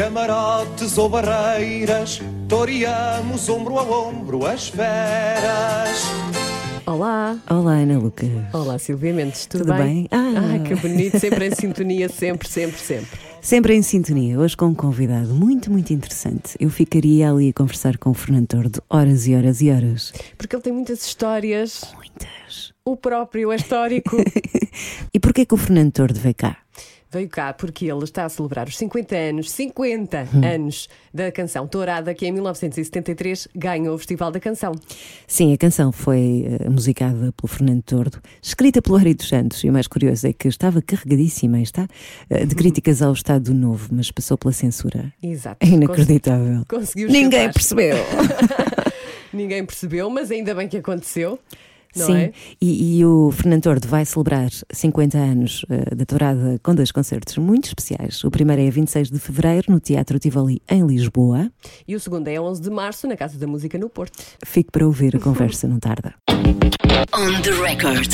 camarotes ou barreiras, toreamos ombro a ombro as feras. Olá! Olá, Ana Luca. Olá, Silvia Mendes, tudo, Tudo bem? Ah. Ai, que bonito, sempre em sintonia, sempre, sempre, sempre. Sempre em sintonia, hoje com um convidado muito, muito interessante. Eu ficaria ali a conversar com o Fernando Tordo horas e horas e horas. Porque ele tem muitas histórias, Muitas. o próprio é histórico. E porquê que o Fernando Tordo veio cá? Veio cá porque ele está a celebrar os 50 anos, 50 Hum. anos da canção Tourada, que em 1973 ganhou o Festival da Canção. Sim, a canção foi eh, musicada pelo Fernando Tordo, escrita pelo Ari dos Santos, e o mais curioso é que estava carregadíssima, está, eh, de críticas ao Estado Novo, mas passou pela censura. Exato. É inacreditável. Conseguiu Ninguém percebeu. Ninguém percebeu, mas ainda bem que aconteceu. Não Sim, é? e, e o Fernando Tordo vai celebrar 50 anos eh, da Tourada com dois concertos muito especiais. O primeiro é a 26 de fevereiro no Teatro Tivoli, em Lisboa. E o segundo é 11 de março, na Casa da Música no Porto. Fique para ouvir a conversa, não tarda. On the record.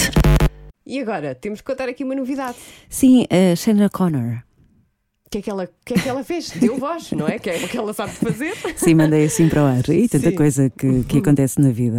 E agora, temos que contar aqui uma novidade. Sim, a Shana Connor. O que é que ela, que é que ela fez? Deu voz, não é? Que é o que ela sabe fazer. Sim, mandei assim para o ar. E tanta Sim. coisa que, que acontece na vida.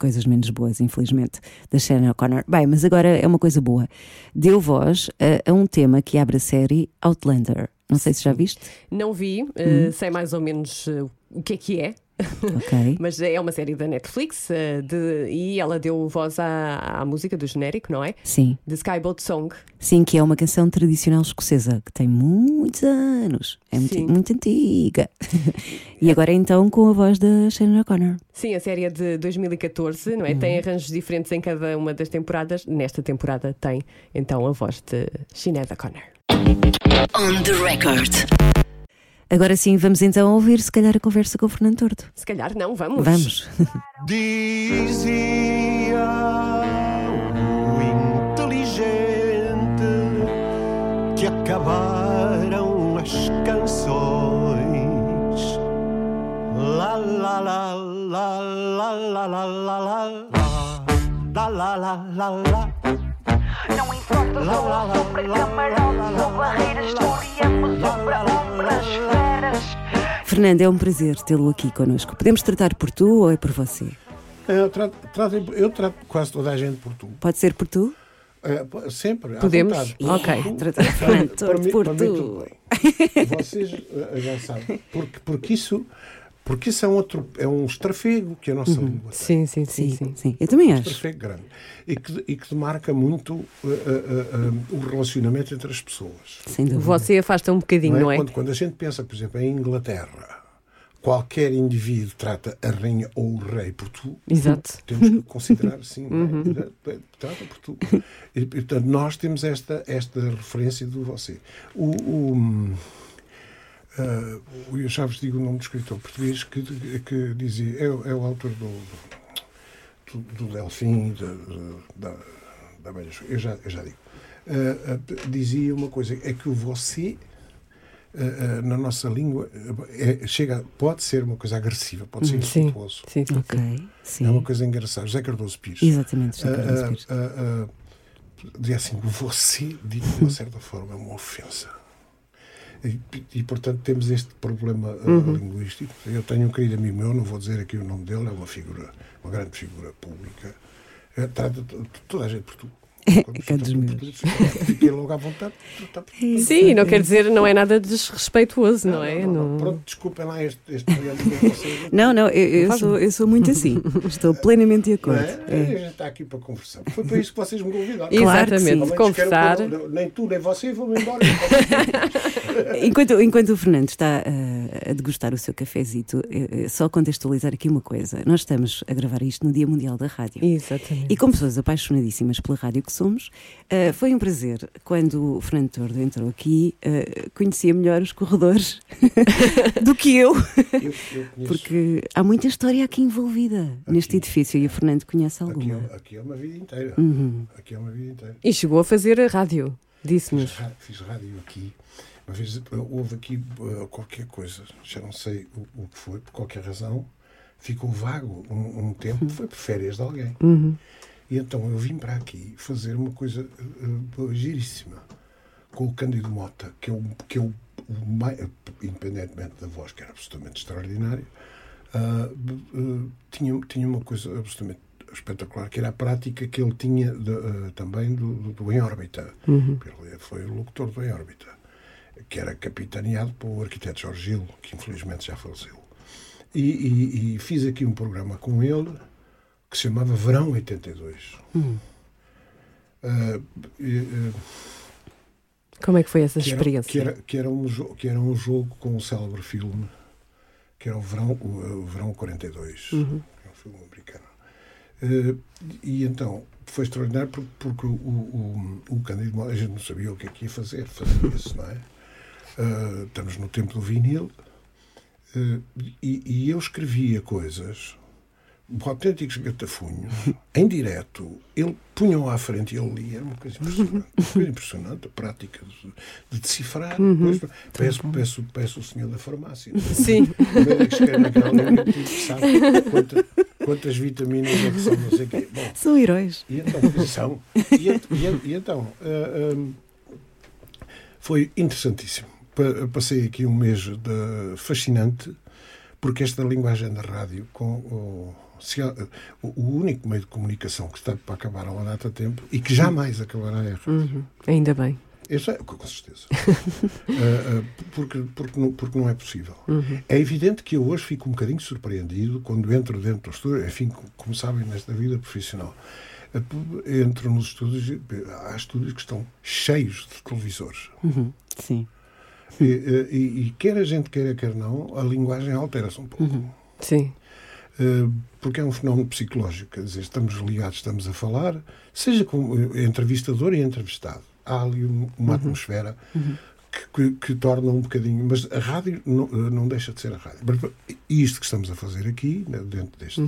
Coisas menos boas, infelizmente, da Shannon O'Connor. Bem, mas agora é uma coisa boa. Deu voz a, a um tema que abre a série Outlander. Não sei se já viste. Não vi, eh, sei mais ou menos eh, o que é que é, Ok. mas é uma série da Netflix eh, de- e ela deu voz à, à música do genérico, não é? Sim. The Skyboat Song. Sim, que é uma canção tradicional escocesa que tem muitos anos. É muito, muito antiga. e agora então com a voz da Shannon O'Connor. Sim, a série é de 2014, não é? Tem arranjos diferentes em cada uma das temporadas. Nesta temporada tem então a voz de Sinead O'Connor. On the record. Agora sim, vamos então ouvir se calhar a conversa com o Fernando Tordo. Se calhar não, vamos. Vamos. Dizia o inteligente que acabaram as canções. La la la la la la la la la la la la la la Frotas rolam sobre camarões, ou barreiras, floreamos sobre ombras, feras. Fernando, é um prazer tê-lo aqui connosco. Podemos tratar por tu ou é por você? Eu trato, trato, eu trato quase toda a gente por tu. Pode ser por tu? Uh, sempre. Podemos? Ok, tu, tratar por, por, por, por tu. Vocês eh, já sabem. Porque, porque isso porque isso é um, outro, é um estrafego que a nossa língua tem. Sim, sim, sim, Sim, sim. sim. Eu também Um acho. estrafego grande. E que, e que demarca muito eh, eh, eh, o relacionamento entre as pessoas. Sem dúvida. Você afasta um bocadinho, não é? Quando, quando a gente pensa, por exemplo, em Inglaterra, qualquer indivíduo trata a rainha ou o rei por tu. Exato. Temos que considerar, sim, não é? trata por tu. E, portanto, nós temos esta, esta referência do você. O, o, hum, ah, o- eu já vos digo o nome do escritor português que, que dizia, é, o- é o autor do, do, do Delfim, da, da, da Velha Escola. eu já, eu já digo. Ah, ah, dizia uma coisa, é que o você ah, ah, na nossa língua é- chega, pode ser uma coisa agressiva, pode ser Sim, insultuoso. sim, sim. Ok, sim. É uma coisa engraçada. José Cardoso Pires. Exatamente, José Carlos ah, Pires. ah, ah, dizia assim: você, dito de uma certa forma, é uma ofensa. E, e, portanto, temos este problema ah, Uhum. linguístico. Eu tenho um querido amigo meu, não vou dizer aqui o nome dele, é uma figura, uma grande figura pública. Eh, Trata toda a gente por tu. É dos meus. Fiquei logo à vontade. Sim, não quer dizer, não é nada desrespeituoso, não, é? não, não. Não- Pronto, desculpem lá este, este com. Não, não, eu, eu sou, eu sou muito assim. Estou plenamente de Não acordo. é? É. A gente está aqui para conversar. Foi para isso que vocês me convidaram. Claro que Exatamente, conversar. eu não- nem tu nem você vão-me embora. Enquanto, enquanto o Fernando está ah, a degustar o seu cafezito, eh, eh, só contextualizar aqui uma coisa. Nós estamos a gravar isto no Dia Mundial da Rádio. Exatamente. E como pessoas apaixonadíssimas pela rádio que somos. Uh, foi um prazer. Quando o Fernando Tordo entrou aqui, uh, conhecia melhor os corredores do que eu. Eu, eu Porque há muita história aqui envolvida neste edifício e o Fernando conhece aqui, alguma. é, aqui é uma vida inteira. Uhum. Aqui é uma vida inteira. E chegou a fazer a rádio, Fiz, disse-nos. ra- fiz rádio aqui. Uma vez houve aqui uh, qualquer coisa, já não sei o, o que foi, por qualquer razão, ficou vago um, um tempo, foi por férias de alguém. Uhum. E então eu vim para aqui fazer uma coisa uh, giríssima com o Cândido Mota, que é o, que é o, o independentemente da voz, que era absolutamente extraordinária, uh, uh, tinha, tinha uma coisa absolutamente espetacular, que era a prática que ele tinha de, uh, também do, do, do Em Órbita. Ele foi o locutor do Em Órbita, que era capitaneado pelo arquiteto Jorge Gil, que infelizmente já faleceu. E, e- e fiz aqui um programa com ele que se chamava Verão 82. Uh, e, uh, Como é que foi essa que era, experiência? que, era, que, era um, que era um jogo com um célebre filme, que era o Verão, o, o Verão 42, Uhum. é um filme americano. Eh, e então foi extraordinário por- porque o, o, o Cândido a gente não sabia o que é que ia fazer, fazer isso, não é? Eh, estamos no tempo do vinil eh, e, e eu escrevia coisas autênticos gatafunhos, em direto, ele punham à frente e ele lia, uma coisa impressionante, uma coisa impressionante, a prática de, de decifrar. Pois, peço, peço, peço o senhor da farmácia. Sim. O médico que escreve naquela linha que sabe quanta- quantas vitaminas é que são, não sei o quê. Bom, São heróis. e então, são. E, e e então, ah, ah, foi interessantíssimo. Pa- Passei aqui um mês de fascinante, porque esta linguagem da rádio, com o, se o, único meio de comunicação que está para acabar há uma data de tempo e que jamais acabará é a rádio. Uhum. Ainda bem. Isso é, com certeza. Ah, ah, porque, porque, não, porque não é possível. É evidente que eu hoje fico um bocadinho surpreendido quando entro dentro do estúdio, enfim, co- como sabem, nesta vida profissional. Ah, Entro nos estúdios, há estúdios que estão cheios de televisores. Uhum. Sim. E, e- e quer a gente queira, quer não, a linguagem altera-se um pouco. Sim. Uh, porque é um fenómeno psicológico, quer dizer, estamos ligados, estamos a falar, seja como eh, entrevistador e entrevistado. Há ali um- uma atmosfera que, que- que torna um bocadinho. Mas a rádio não, eh, não deixa de ser a rádio. E isto que estamos a fazer aqui, né, dentro deste,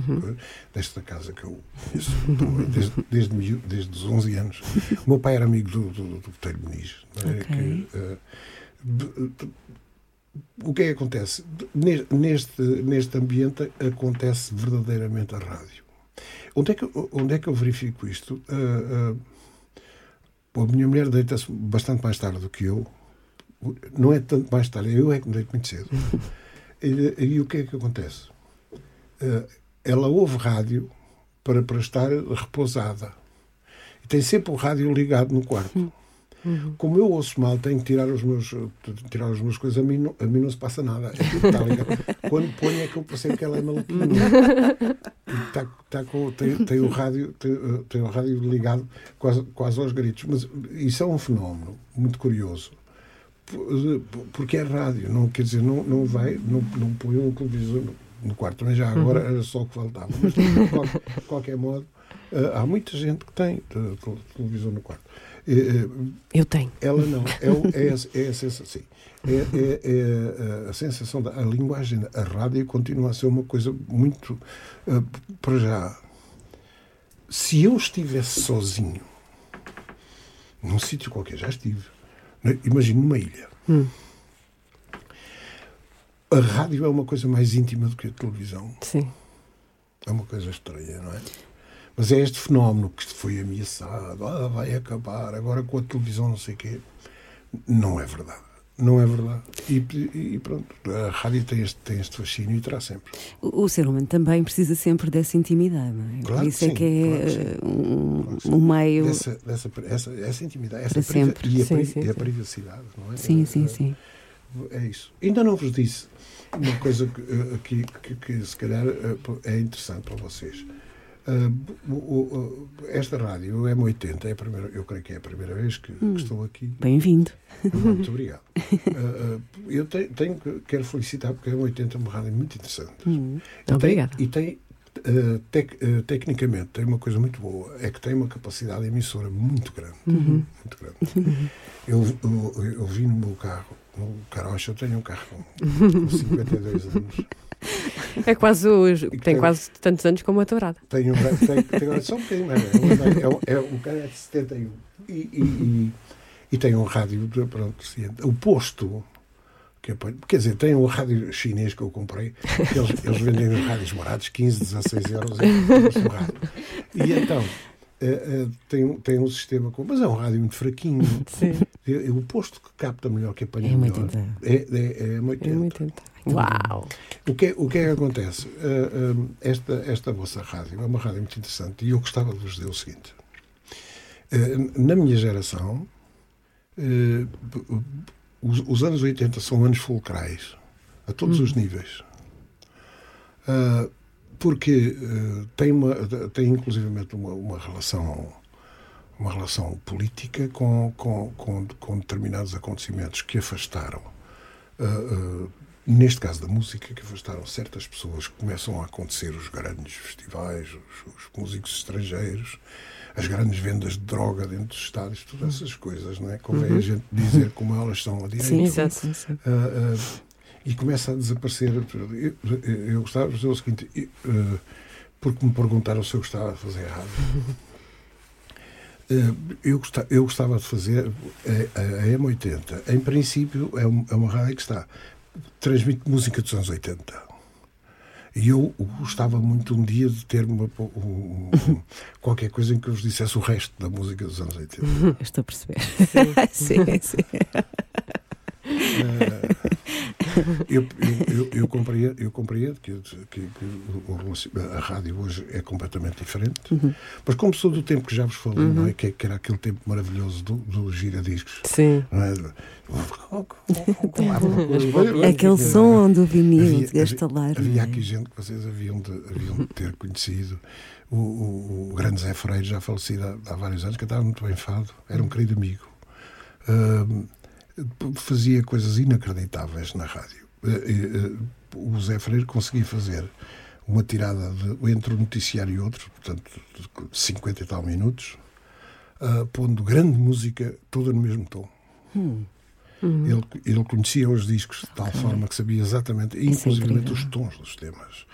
desta casa que eu conheço desde, desde, miú- desde os 11 anos. O meu pai era amigo do, do, do Botelho Muniz. é? Ok. Que, eh, b- o que é que acontece? Ne- Neste, neste ambiente acontece verdadeiramente a rádio. Onde é que, onde é que eu verifico isto? Ah, ah, a minha mulher deita-se bastante mais tarde do que eu. Não é tanto mais tarde, eu é que me deito muito cedo. E, e o que é que acontece? Ah, ela ouve rádio para, para estar repousada. E tem sempre o rádio ligado no quarto. Como eu ouço mal, tenho que tirar os meus, tirar as minhas coisas, a mim, não, a mim não se passa nada. Ligado. Quando ponho é que eu percebo que ela é maluquinha. E tá, tá com, tem, tem, o rádio, tem, eh, tem o rádio ligado quase, quase aos gritos. Mas isso é um fenómeno muito curioso. Por- Porque é rádio, não quer dizer, não, não vai, não, não põe um televisor no, quarto. Também já agora era só o que faltava. Mas de qualquer, de qualquer modo, eh, há muita gente que tem eh, tele- televisor no quarto. Eh, eh, Eu tenho. ela não. É, é, a- é a sensação. sim. É, é- é a, sensação da a linguagem, a rádio continua a ser uma coisa muito. ah, para já. Se eu estivesse sozinho num sítio qualquer, já estive. né? Imagino numa ilha. A rádio é uma coisa mais íntima do que a televisão. Sim. É uma coisa estranha, não é? Mas é este fenómeno que foi ameaçado, ah, vai acabar, agora com a televisão não sei o quê. Não é verdade. Não é verdade. E, e pronto, a rádio tem este, tem este fascínio e terá sempre. O, o ser humano também precisa sempre dessa intimidade, não é? Claro Por que isso é sim, que é claro que eh, um, Claro que um meio. Dessa, dessa, essa, essa intimidade, essa priva- sempre. E, a, Sim, sim, e a privacidade, não é? Sim, É- sim, é- sim. É isso. Ainda não vos disse uma coisa que, eh, que, que, que se calhar eh, é interessante para vocês. O- esta rádio, o M80, é a primeira, eu creio que é a primeira vez que, que estou aqui. Bem-vindo. Muito obrigado. Ah, ah, eu tenho, tenho que, quero felicitar porque a M80 é uma rádio muito interessante. Hum. E tem- Obrigada. E tem, tec- tecnicamente tem uma coisa muito boa, é que tem uma capacidade emissora muito grande. Muito grande. Eu, eu, eu vi no meu carro, no Carocha, eu tenho um carro com 52 anos. É quase os, tem tem- quase tantos anos como a tourada. Tenho, um- tenho, tenho só um bocadinho. É, um- é, um- é um cara é de 71. E, e, e, e tem um rádio, pronto, o posto. Que eu ponho- quer dizer, tem um rádio chinês que eu comprei, que eles, eles vendem os rádios baratos, 15, 16 euros. o rádio. E então, eh, eh, tem, um- tem um sistema, com, mas é um rádio muito fraquinho. Sim. É- é o posto que capta melhor, que apanha É melhor, 80. é, é, é uma 80. É 80. Uau! O que, é- o que é que acontece? Uh, um, esta, esta vossa rádio é uma rádio muito interessante e eu gostava de vos dizer o seguinte. Uh, na minha geração, uh, os, os anos 80 são anos fulcrais, a todos os níveis. Uh, porque uh, tem, uma, tem inclusivamente uma, uma relação uma relação política com, com, com, com determinados acontecimentos que afastaram uh, uh, neste caso da música, que afastaram certas pessoas que começam a acontecer os grandes festivais, os, os músicos estrangeiros, as grandes vendas de droga dentro dos estádios, todas essas coisas, não é? Convém a gente dizer como elas são a direito. Sim, Exato. Ah, ah, e começa a desaparecer. Eu, eu, eu gostava de dizer o seguinte, eu, ah, porque me perguntaram se eu gostava de fazer rádio. Ah, eu, gostava, eu gostava de fazer a, a, a M80. Em princípio, é, um- é uma rádio que está transmite música dos anos 80. E eu gostava muito um dia de ter uma, um- um- qualquer coisa em que eu vos dissesse o resto da música dos anos 80. Eu Estou a perceber. sim, sim. Eu, eu, eu, eu compreendo, eu compreendo que, que- que o- o- a rádio hoje é completamente diferente, mas como sou do tempo que já vos falei, não é? que, que era aquele tempo maravilhoso do, do giradiscos. Sim. Não é? Aquele som do vinil Havia- de estalar. Havia, é? aqui gente que vocês haviam de, haviam de ter conhecido. O, o, o grande Zé Freire, já falecido há, há vários anos, cantava muito bem fado, era um querido amigo. Ahm, fazia coisas inacreditáveis na rádio. Eh, eh, o Zé Freire conseguia fazer uma tirada de, entre um noticiário e outro, portanto, de 50 e tal minutos, ah, pondo grande música toda no mesmo tom. Ele, ele conhecia os discos de tal forma que sabia exatamente, Isso é inclusive incrível. os tons dos temas.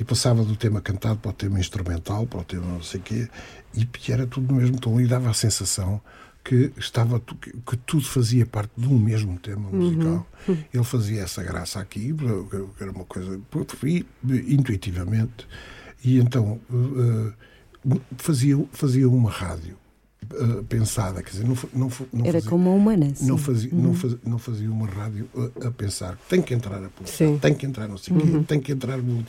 E passava do tema cantado para o tema instrumental, para o tema não sei o quê, e era tudo no mesmo tom. E dava a sensação que, estava, que, tudo fazia parte de um mesmo tema musical. Ele fazia essa graça aqui, que era uma coisa. e, intuitivamente. E então eh, fazia, fazia uma rádio eh, pensada, quer dizer, não, não, não Era fazia- como a humana. sim. não fazia, não, fazia, não fazia uma rádio a, a pensar tem que entrar a Sim. tem que entrar não sei o quê, tem que entrar no...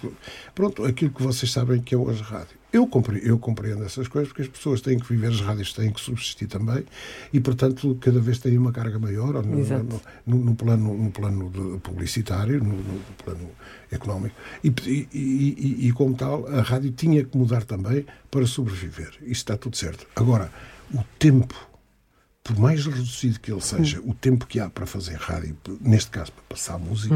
Pronto, aquilo que vocês sabem que é hoje rádio. Eu compreendo, eu compreendo essas coisas porque as pessoas têm que viver, as rádios têm que subsistir também e, portanto, cada vez têm uma carga maior no, Exato. no, no plano, no plano publicitário, no, no plano económico. E, e, e- e, como tal, a rádio tinha que mudar também para sobreviver. Isso está tudo certo. Agora, o tempo por mais reduzido que ele seja, o tempo que há para fazer rádio, neste caso para passar música,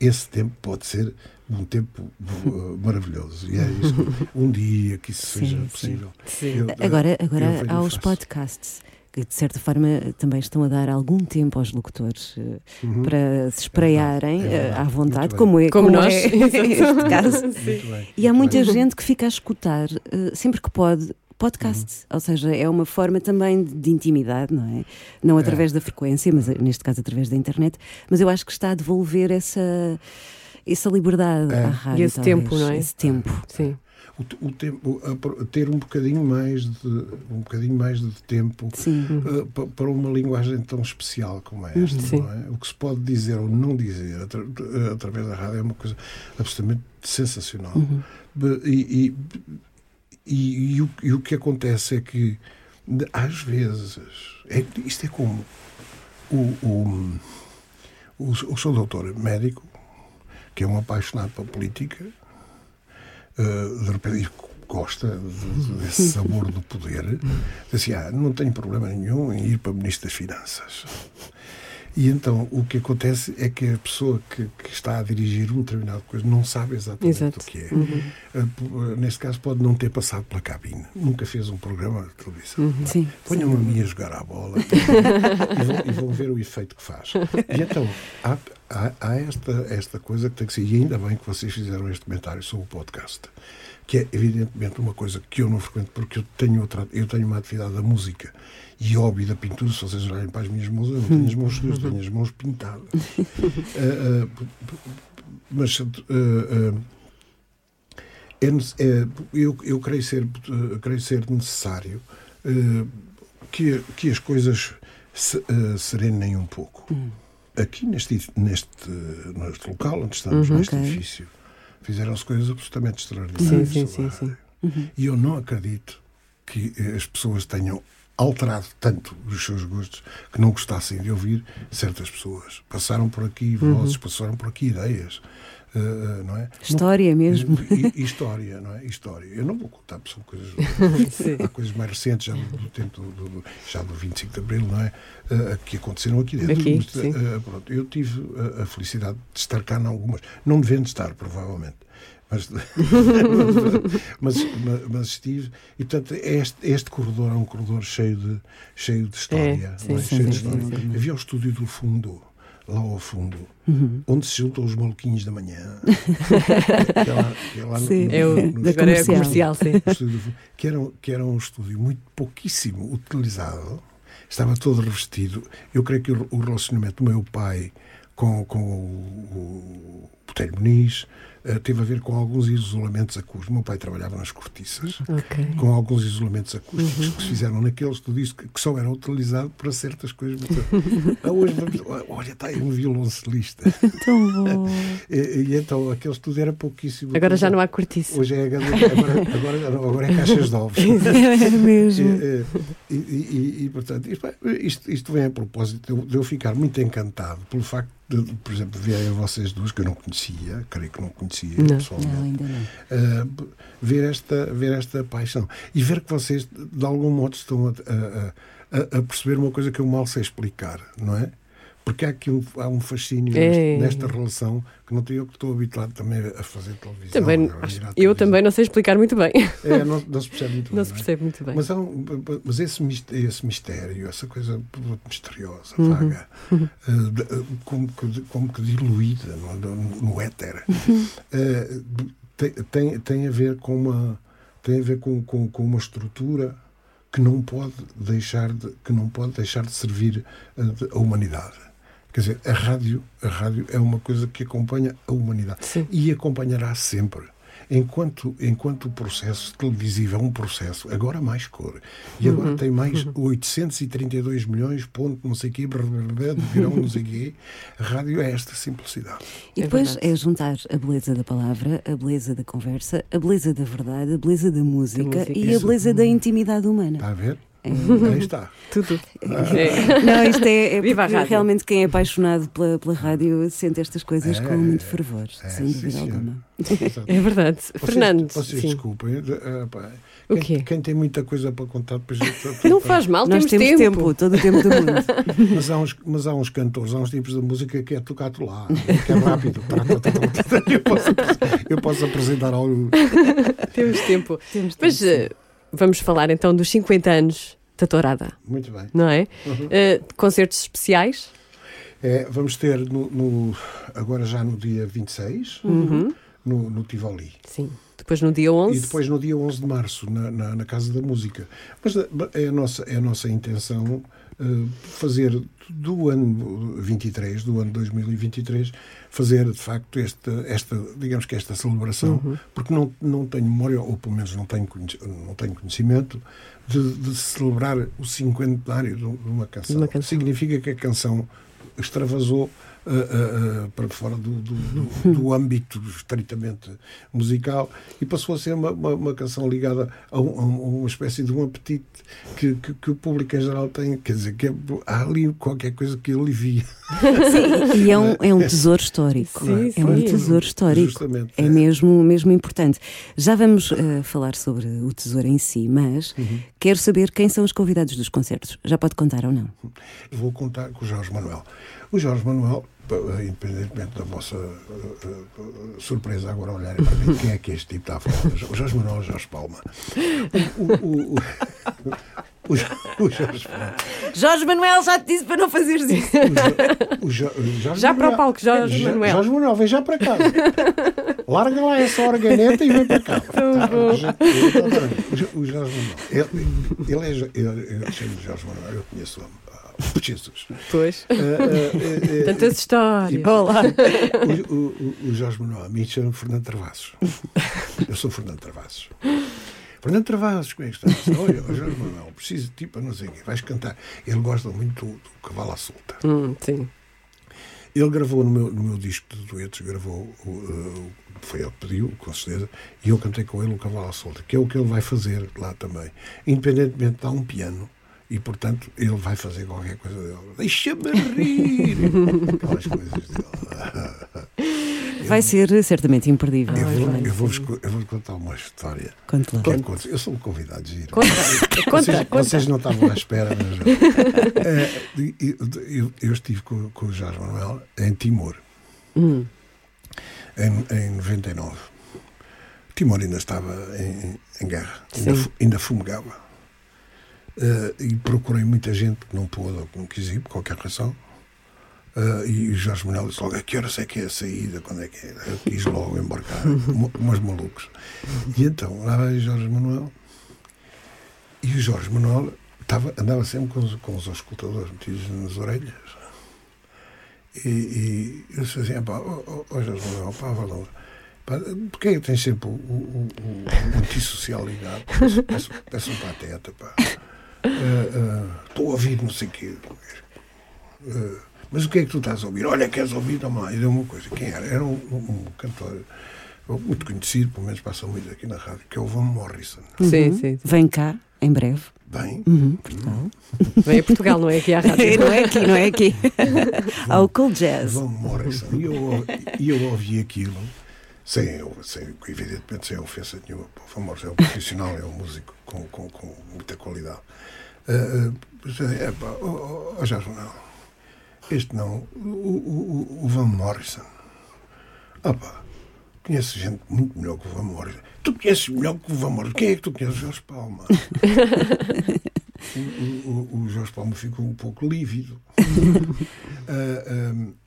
esse tempo pode ser um tempo uh, maravilhoso. E é isso. que- Um dia que isso Sim, seja sim. possível. Sim. Eu- Agora, eu agora e há os podcasts que de certa forma também estão a dar algum tempo aos locutores eh, para se espraiarem Uhum. É verdade, eh, é à vontade, como é, Como nós. é este caso. Muito bem, E há muita bem. gente que fica a escutar eh, sempre que pode podcast, Uhum. ou seja, é uma forma também de, de intimidade, não é? Não através da frequência, mas eh, neste caso através da internet, mas eu acho que está a devolver essa essa liberdade É. à rádio. E esse talvez, tempo, não é? Esse tempo. Sim. O, o tempo, a ter um bocadinho mais de um bocadinho mais de tempo uh, pa- para uma linguagem tão especial como é esta, Sim. não é? O que se pode dizer ou não dizer atra- uh, através da rádio é uma coisa absolutamente sensacional. Be- E, e, e- e o, e o que acontece é que às vezes é, isto é como o, o, o, o seu doutor médico que é um apaixonado pela política uh, de repente gosta de- de- desse sabor do poder, diz assim, ah, não tenho problema nenhum em ir para Ministro das Finanças. E então o que acontece é que a pessoa que, que está a dirigir um determinado coisa não sabe exatamente Exato. o que é. Uh, p- Neste caso, pode não ter passado pela cabine, nunca fez um programa de televisão. Sim. Ponham-me a mim a jogar à bola e, vão, e vão ver o efeito que faz. E então, há, há- há esta, esta coisa que tem que ser, e ainda bem que vocês fizeram este comentário sobre o podcast, que é evidentemente uma coisa que eu não frequento, porque eu tenho, outra, eu tenho uma atividade da música e hobby da pintura. Se vocês olharem para as minhas mãos, eu não tenho as mãos sujas, tenho as mãos pintadas. P- p- mas. ah, é é, eu, eu creio, ser, eh, creio ser necessário eh, que, que as coisas se, eh, serenem um pouco. Aqui neste, neste, neste local onde estamos, neste ok. edifício, fizeram-se coisas absolutamente extraordinárias. Sim, sim, sim, sim. rádio. E eu não acredito que eh, as pessoas tenham alterado tanto os seus gostos que não gostassem de ouvir certas pessoas. Passaram por aqui vozes, passaram por aqui ideias. eh, não é? História mesmo. E- e- história, não é? História. Eu não vou contar, porque são coisas. há coisas mais recentes, já do, do tempo do, do- já do 25 de Abril, não é? Eh, que aconteceram aqui dentro. Aqui, Mas, eh, pronto, eu tive a, a felicidade de estar cá em algumas. Não devendo estar, provavelmente. Mas, mas, mas, mas estive. E, portanto, este, este corredor é um corredor cheio de, cheio de história. sim, não é? sim, cheio de sim, história. sim, Havia o estúdio do fundo. Lá ao fundo, onde se juntam os maluquinhos da manhã, que é lá, que é lá no- Sim. no- É o, no- é comercial. comercial, sim. que era, um- que era um estúdio muito pouquíssimo utilizado, estava todo revestido. Eu creio que o, o relacionamento do meu pai com, com o, o Botelho Muniz teve a ver com alguns isolamentos acústicos. Meu pai trabalhava nas cortiças, Ok. com alguns isolamentos acústicos que se fizeram naquele estúdio que, que só eram utilizados para certas coisas. Muito... Ah, hoje vamos... Olha, está aí um violoncelista. Tão bom. E, e então aquele estúdio era pouquíssimo. Agora já não há cortiça. Hoje é, agora, agora, agora é caixas de ovos. É mesmo. E, e, e- portanto, isto, isto, vem a propósito de eu, de eu ficar muito encantado pelo facto por exemplo, verem vocês duas, que eu não conhecia, creio que não conhecia Não. pessoalmente, Não, ainda não. uh, ver, esta, ver esta paixão e ver que vocês, de algum modo, estão a, a- a- perceber uma coisa que eu mal sei explicar, não é? Porque há aqui um, há um fascínio É. nesta relação que não tenho eu que estou habituado também a fazer televisão. Também, a acho- eu televisão. também não sei explicar muito bem. É, não, não se percebe muito Não bem, se é? percebe muito bem. Mas, um- mas esse, esse mistério, essa coisa misteriosa, Uhum. vaga, eh, de- eh, como, que, como que diluída no, no, éter, eh, tem, tem, tem a ver com uma, tem a ver com, com, com uma estrutura que não pode deixar de, que não pode deixar de servir eh, de- a humanidade. Quer dizer, a rádio, a rádio é uma coisa que acompanha a humanidade Sim. e acompanhará sempre. Enquanto, enquanto o processo televisivo é um processo, agora mais cor, e Uhum. agora tem mais 832 milhões, ponto, não sei o quê, brr, brr, brr, de virão, não sei o quê, a rádio é esta simplicidade. E É depois verdade. é juntar a beleza da palavra, a beleza da conversa, a beleza da verdade, a beleza da música, música. e a Isso. beleza da intimidade humana. Está a ver? É. Aí está. Tudo. É. Não, isto é, é Viva porque realmente quem é apaixonado pela, pela rádio sente estas coisas É, com muito fervor, é, sem sim, dúvida senhor. alguma. É verdade. Vocês- Fernando, Vocês sim. desculpem. eh, pá, O quem, quê? quem tem muita coisa para contar, depois. não faz mal, Nós temos temos tempo. tempo. todo o tempo do mundo. Mas há, uns, mas há uns cantores, há uns tipos de música que é tocar-te lá, que é rápido. eu, posso, eu posso apresentar algo. Temos tempo. Temos Mas tempo, sim. Vamos falar então dos 50 anos da Tourada, Muito bem. não é? Uhum. Eh, concertos especiais? É, vamos ter no, no- agora já no dia 26, Uhum. no, no Tivoli. Sim. Depois no dia 11. E depois no dia 11 de março, na, na, na Casa da Música. Mas eh, é a nossa, é a nossa intenção fazer do ano 23, do ano 2023, fazer de facto esta, esta digamos que esta celebração, Uhum. porque não, não tenho memória, ou pelo menos não tenho, não tenho conhecimento, de, de celebrar o cinquentenário de de uma canção. De uma canção. Significa que a canção extravasou ah, ah, para fora do, do, do- do âmbito estritamente musical e passou a ser uma, uma, uma canção ligada a, um- a um- uma espécie de um apetite que, que, que o público em geral tem. Quer dizer, que é- há ali qualquer coisa que alivia. Sim, e é um, é um tesouro histórico. Sim, é um sim. tesouro histórico. Justamente. É mesmo, mesmo importante. Já vamos eh, falar sobre o tesouro em si, mas Uhum. quero saber quem são os convidados dos concertos. Já pode contar ou não? Vou contar com o Jorge Manuel. O Jorge Manuel, p- independentemente da vossa eh, eh, surpresa agora olharem para mim, quem é que este tipo está a falar? O Jorge Manuel ou Jorge Palma? O, o, o, o, Jo- o Jorge Palma. Jorge Manuel já te disse para não fazeres isso. O Jo- o Jorge Já para o Manuel- palco, Jorge Jo- Manuel. Jorge Manuel, vem já para cá. Larga lá essa organeta e vem para cá. Tá, o Jo- o Jo- O Jorge Manuel. Ele, ele é. Eu, eu de Jorge Manuel, eu conheço-o. Jesus. Pois. Ah, ah, ah, Tantas histórias. Olá. O, o, o- Jorge Manuel, mim chama Fernando Travassos. Eu sou Fernando Travassos. Fernando Travassos, como é que estás? Olha, o Jorge Manuel, preciso de ti para não sei o quê. Vais cantar. Ele gosta muito do, do Cavalo à Solta. Hum, sim. Ele gravou no meu, no meu disco de duetos, gravou, uh, foi ele que pediu, com certeza, e eu cantei com ele o Cavalo à Solta, que é o que ele vai fazer lá também. Independentemente de dar um piano, e portanto ele vai fazer qualquer coisa dele. Deixa-me rir! Aquelas coisas dele. Vai ser certamente imperdível. Eu vou, Vai eu, vou, eu vou contar uma história. Conte lá. É eu sou um convidado de giro. Conta, conta, vocês, conta. vocês não estavam à espera, mas. É, eu, eu- estive com, com o Jorge Manuel em Timor, Hum, em, em 99. Timor ainda estava em, em guerra, ainda, ainda fumegava. Eh, e procurei muita gente que não pôde ou que não quis ir, por qualquer razão. Eh, e o Jorge Manuel disse logo: a que horas é que é a saída? Quando é que é? Eu quis logo embarcar, umas malucos. E então, lá vai o Jorge Manuel. E o Jorge Manuel estava, andava sempre com os, com os auscultadores metidos nas orelhas. E, e eu disse assim: pá, ó ó, ó, Jorge Manuel, pá, vá. Pá, Porquê é que tens sempre o, o, o, o antissocial ligado? Peço, peço, peço um pateta, pá. Ah, ah, Estou a ouvir não sei o quê. Ah, mas o que é que tu estás a ouvir? Olha, queres ouvir? Toma lá. E deu uma coisa. Quem era? Era um, um cantor muito conhecido, pelo menos passa muito aqui na rádio, que é o Van Morrison. Sim, sim. sim. Vem cá, em breve. Bem, Uhum, Portugal. Vem a Portugal, não é aqui à rádio. não é aqui, não é aqui. Ao Cool Jazz. Van Morrison. E eu, e eu ouvi aquilo, sem, sem, evidentemente sem ofensa nenhuma. O Van Morrison é um profissional, é um músico com, com, com muita qualidade. Mas, é, pá, ó, Jorge Manuel, este não, o, o, o- o Van Morrison. Ah pá, conheço gente muito melhor que o Van Morrison. Tu conheces melhor que o Van Morrison. Quem é que tu conheces? Jorge Palma. o, o- o- o Jorge Palma ficou um pouco lívido. Ah, ah, por-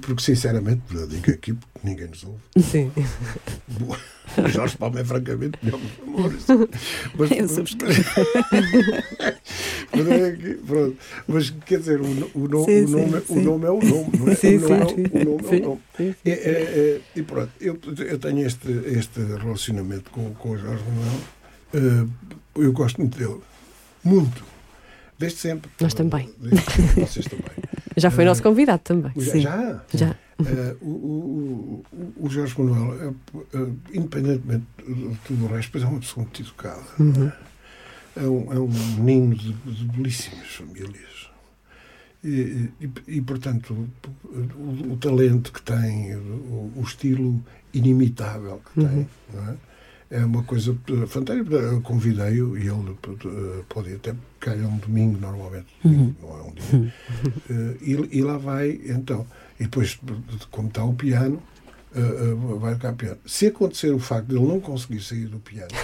porque, sinceramente, eu digo aqui porque ninguém nos ouve. Sim. O Jorge Palma é francamente melhor que o Morrison. Mas, Eu mas, é pronto. Mas, quer dizer, o, o, no- Sim, o nome, sim, o sim. nome é o nome, não é? Sim, o nome, é, sim, o- o nome é o nome. sim, É, é, é, e pronto, eu, eu tenho este, este relacionamento com, com o Jorge Manuel. eh, eu gosto muito dele. Muito. Desde sempre. Nós também. Desde. Vocês também. Já foi nosso convidado também. Já? Sim. já? Já. Eh, o, o, o, Jorge Manuel, é, eh, independentemente de tudo o resto, é uma pessoa muito educada. É, um, é um menino de, de belíssimas famílias. E, e, e, portanto, o, o talento que tem, o, o estilo inimitável que tem, não é? É uma coisa eh, fantástica. Eu convidei-o e ele eh, pode até calhar um domingo, normalmente. Domingo Não é um dia. Eh, e, e lá vai, então. E depois, como está o piano, eh, eh, vai tocar piano. Se acontecer o facto de ele não conseguir sair do piano,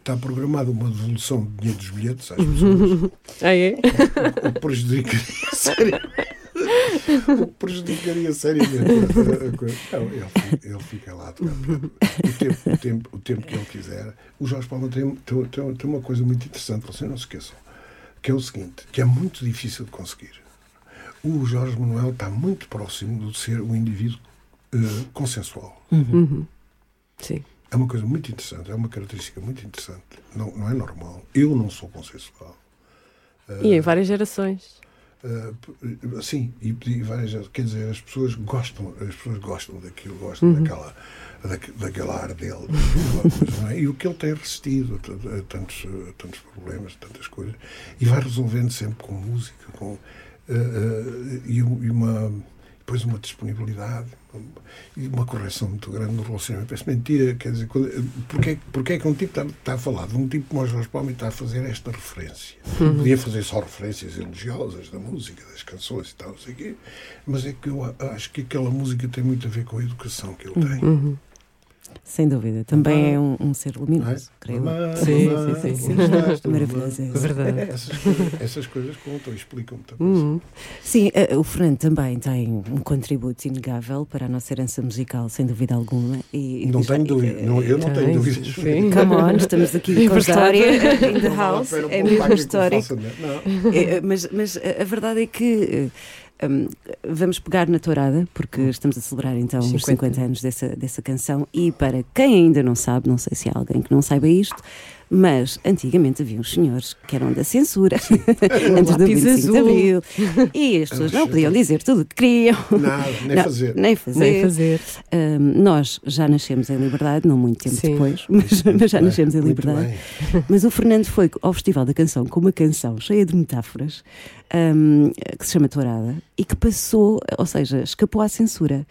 está programada uma devolução de dinheiro dos bilhetes às pessoas, Ah, é? o seriamente. O que prejudicaria seriamente a- coisa. Não, ele, ele fica lá o tempo, o, tempo, o tempo que ele quiser. O Jorge Palma tem, tem, tem- tem uma coisa muito interessante, vocês não se esqueçam, que é o seguinte, que é muito difícil de conseguir. O Jorge Manuel está muito próximo de ser um indivíduo eh, consensual. Sim. É uma coisa muito interessante, é uma característica muito interessante. Não, não é normal. Eu não sou consensual. E em várias gerações. Uh, sim, e pedi várias vezes. Quer dizer, as pessoas gostam, as pessoas gostam daquilo, gostam daquela, daque- daquele ar dele. daquela é? E o que ele tem resistido a, a tantos, a tantos problemas, tantas coisas, e vai resolvendo sempre com música, com, uh, uh, e, e uma. Depois uma disponibilidade e uma correção muito grande no relacionamento. Parece mentira, quer dizer, porque, é- porque é que um tipo está, está a falar de um tipo como o Jorge Palma está a fazer esta referência? Podia fazer só referências elogiosas da música, das canções e tal, não sei o quê, mas é que eu acho que aquela música tem muito a ver com a educação que ele tem. Sem dúvida. Também é um, um ser não é? luminoso, creio. Mamãe, Sim, mamãe, sim, sim. tu, Maravilhoso isso. Verdade. Essas coisas, essas coisas contam e explicam muita coisa. Uhum. Sim, eh, o Fernando também tem um contributo inegável para a nossa herança musical, sem dúvida alguma. E, Não e- tenho dúvida, não, eu não Tem, tenho dúvidas. sim. Come on, estamos aqui com a história in the house, é mesmo histórico. faça, não. É, mas, mas a a verdade é que hum, vamos pegar na tourada, porque estamos a celebrar então os 50. 50 anos dessa, dessa canção. E para quem ainda não sabe, não sei se há alguém que não saiba isto, mas antigamente havia uns senhores que eram da censura, antes do lápis 25 de azul. Abril, e as pessoas não podiam dizer tudo o que queriam. Nada, nem Não, fazer. Nem fazer. Nem fazer. Hum, nós já nascemos em liberdade, não muito tempo Sim. depois, mas, mas já Bem, nascemos em liberdade. bem. Mas o Fernando foi ao Festival da Canção com uma canção cheia de metáforas hum, que se chama Tourada e que passou, ou seja, escapou à censura.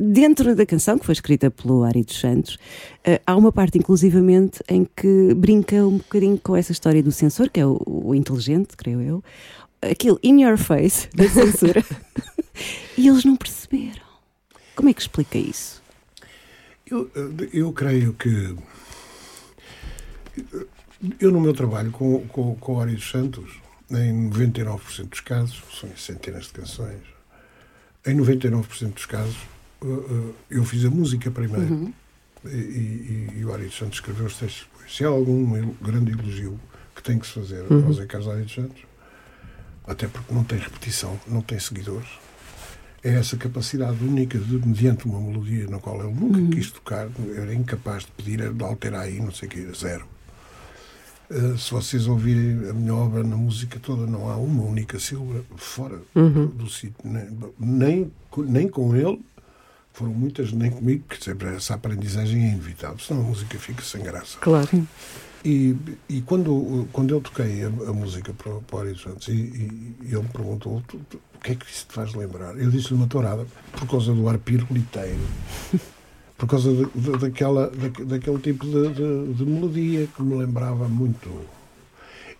Dentro da canção, que foi escrita pelo Ari dos Santos, eh, há uma parte, inclusivamente, em que brinca um bocadinho com essa história do censor, que é o, o inteligente, creio eu, aquilo in your face da censura, e eles não perceberam. Como é que explica isso? Eu, eu creio que. Eu, no meu trabalho com, com, com o Ari dos Santos, em 99% dos casos, são centenas de canções, em 99% dos casos, eu fiz a música primeiro. E, e, e o Ari dos Santos escreveu os textos depois. Se há algum grande elogio que tem que se fazer ao Zé Carlos Ari dos Santos, até porque não tem repetição, não tem seguidores, é essa capacidade única de, mediante uma melodia na qual ele nunca quis tocar, era incapaz de pedir, de alterar aí, não sei o que, zero. Uh, se vocês ouvirem a minha obra na música toda, não há uma única sílaba fora do, do sítio. Nem, nem, nem com ele, foram muitas, nem comigo, que sempre essa aprendizagem é inevitável, senão a música fica sem graça. Claro. E, e quando, quando eu toquei a, a música para, para o Santos e, e- e ele me perguntou "Tu- tu- o que é que isso te faz lembrar? Eu disse-lhe uma tourada por causa do ar piruliteiro, por causa de- de- daquela, da- daquele tipo de, de- de melodia que me lembrava muito.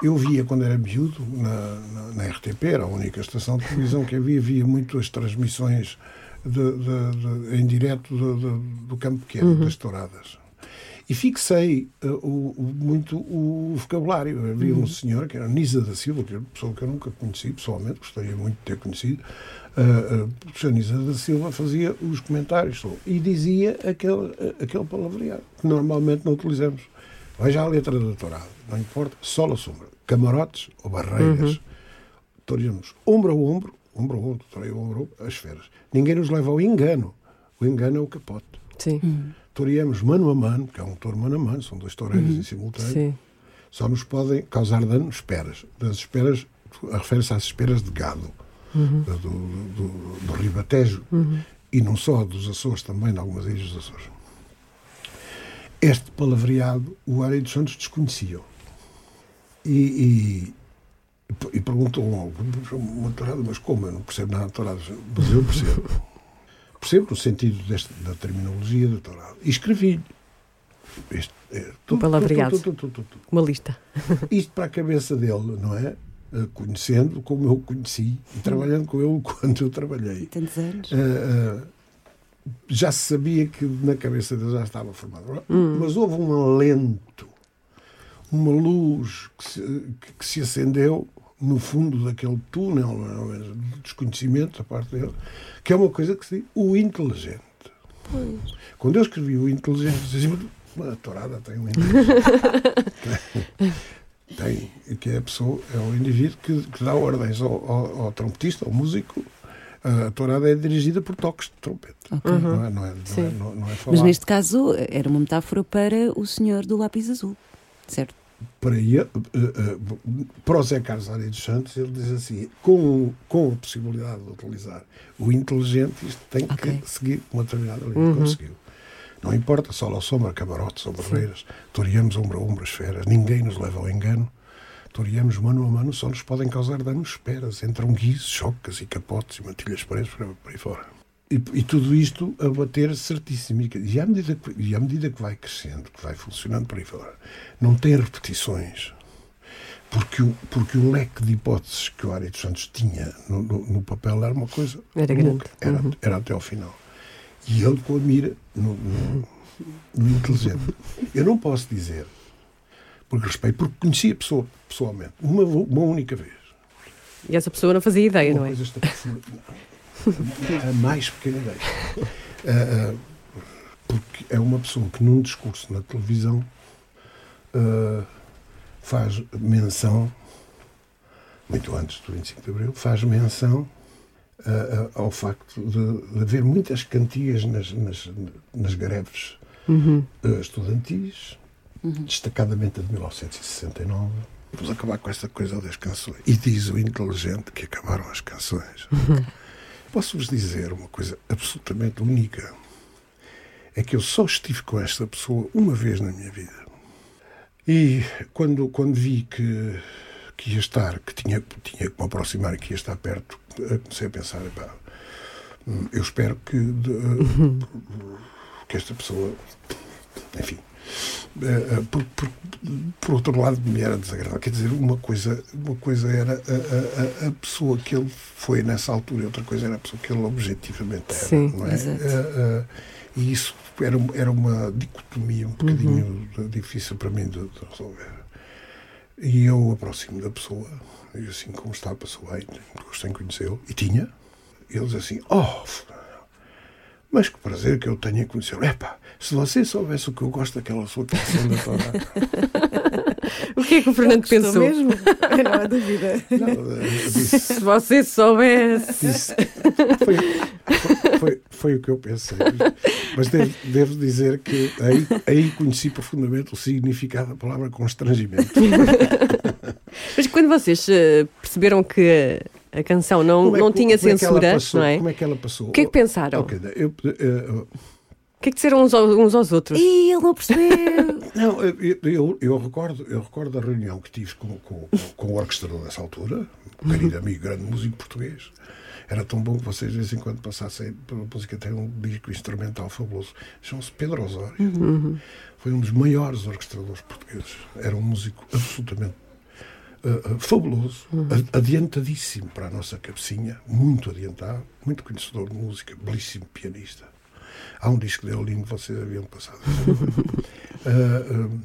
Eu via quando era miúdo na, na, na RTP, era a única estação de televisão que havia, havia muito as transmissões de, de- de- em direto do campo pequeno, das touradas. E fixei eh, o, o- muito o vocabulário. Havia um senhor que era Nisa da Silva, que era uma pessoa que eu nunca conheci pessoalmente, gostaria muito de ter conhecido. Uh, uh, o senhor Nisa da Silva fazia os comentários sobre- e dizia aquele, aquele palavreado que normalmente não utilizamos. Veja a letra da tourada, não importa, sol ou sombra, camarotes ou barreiras. Toreamos ombro a ombro, ombro a ombro, torei ombro a ombro, as feras. Ninguém nos leva ao engano. O engano é o capote. Sim. Toreamos mano a mano, que é um touro mano a mano, são dois toureiros em simultâneo. Sim. Só nos podem causar dano esperas. Das esperas, refere-se às esperas de gado, do, do, do, do Ribatejo, e não só dos Açores, também de algumas ilhas dos Açores. Este palavreado, o Ari dos Santos desconheciam. E, e, perguntou logo, uma tourada, mas como? Eu não percebo nada de touradas. Mas eu percebo. percebo o sentido deste, da terminologia da tourada. E escrevi-lhe. Este, é, tu- Um palavreado. tu- tu- tu- tu- tu- Uma lista. isto para a cabeça dele, não é? Eh, Conhecendo como eu o conheci e trabalhando com ele quando eu trabalhei. Tantos anos. Eh, eh, já se sabia que na cabeça dele já estava formado. Mas houve um alento, uma luz que se, que- que se acendeu no fundo daquele túnel é? de desconhecimento da parte dele, que é uma coisa que se diz o inteligente. Quando eu escrevi o inteligente, dizia, "Mas a tourada tem um inteligente. tem, que é a pessoa, é o indivíduo que, que dá ordens ao, ao, ao trompetista, ao músico. A tourada é dirigida por toques de trompete. Ok. Não, é, não, é, não, é, não, não é Mas neste caso era uma metáfora para o senhor do lápis azul, certo? Para, ele, eh, eh, para o Zé Carlos Areia dos Santos, ele diz assim: com, com a possibilidade de utilizar o inteligente, isto tem Ok. que seguir uma determinada linha. Conseguiu. Não importa, sol ou sombra, camarotes ou barreiras, toreamos ombro a ombro as feras, ninguém nos leva ao engano. Toreamos mano a mano, só nos podem causar danos esperas. Entram guizos, chocas e capotes e mantilhas presos por por aí fora. E, e tudo isto a bater certíssimo. E, à medida que, e à medida que vai crescendo, que vai funcionando por aí fora, não tem repetições. Porque o, porque o leque de hipóteses que o Ari dos Santos tinha no, no, no papel era uma coisa Era grande. Era, era até ao final. E ele com a mira no, no, no inteligente. Eu não posso dizer, porque respeito, porque conheci a pessoa pessoalmente, uma, uma única vez. E essa pessoa não fazia ideia, Uma não é? coisa está profunda. A mais pequena ideia. Ah, ah, porque é uma pessoa que num discurso na televisão ah, faz menção, muito antes do 25 de Abril, faz menção ah, ao facto de, de haver muitas cantigas nas, nas, nas greves ah, estudantis, destacadamente a de 1969. Vamos acabar com esta coisa das canções. E diz o inteligente que acabaram as canções. Posso-vos dizer uma coisa absolutamente única. É que eu só estive com esta pessoa uma vez na minha vida. E quando, quando vi que, que ia estar, que tinha, tinha que me aproximar e que ia estar perto, eh, comecei a pensar, epá, hum, eu espero que, de- que esta pessoa, enfim, eh, eh, por, por, por outro lado me era desagradável. Quer dizer, uma coisa, uma coisa era a, a- a, pessoa que ele foi nessa altura, e outra coisa era a pessoa que ele objetivamente era. Sim, não é? Eh, eh, e isso era, era uma dicotomia um bocadinho de- difícil para mim de, de resolver. E eu aproximo da pessoa, e assim, como está, passou bem, gosto em conhecê-lo, e tinha. Eles assim, oh, mas que prazer que eu tenho em conhecê-lo. Epá, se você soubesse o que eu gosto daquela sua canção da Torá. O que é que o Fernando Gostou pensou? mesmo? Não há dúvida. Não, eh, disse, Se você soubesse. disse. Foi, foi, foi, foi o que eu pensei. Mas devo, devo dizer que aí, aí conheci profundamente o significado da palavra constrangimento. Mas quando vocês eh, perceberam que a canção não, é- não tinha como é censura, passou? não é? Como é que ela passou? O que é que pensaram? Ok, eu, eh, O que é que disseram uns aos, uns aos outros? Ih, ele não percebeu. Não, eu, eu, eu recordo, eu recordo a reunião que tive com, com, com o orquestrador dessa altura, um querido amigo, grande músico português. Era tão bom que vocês de vez em quando passassem pela música, tem um disco instrumental fabuloso. Chama-se Pedro Osório. Foi um dos maiores orquestradores portugueses. Era um músico absolutamente uh, uh, fabuloso, a- adiantadíssimo para a nossa cabecinha, muito adiantado, muito conhecedor de música, belíssimo pianista. Há um disco dele lindo que vocês haviam passado. Ah, ah,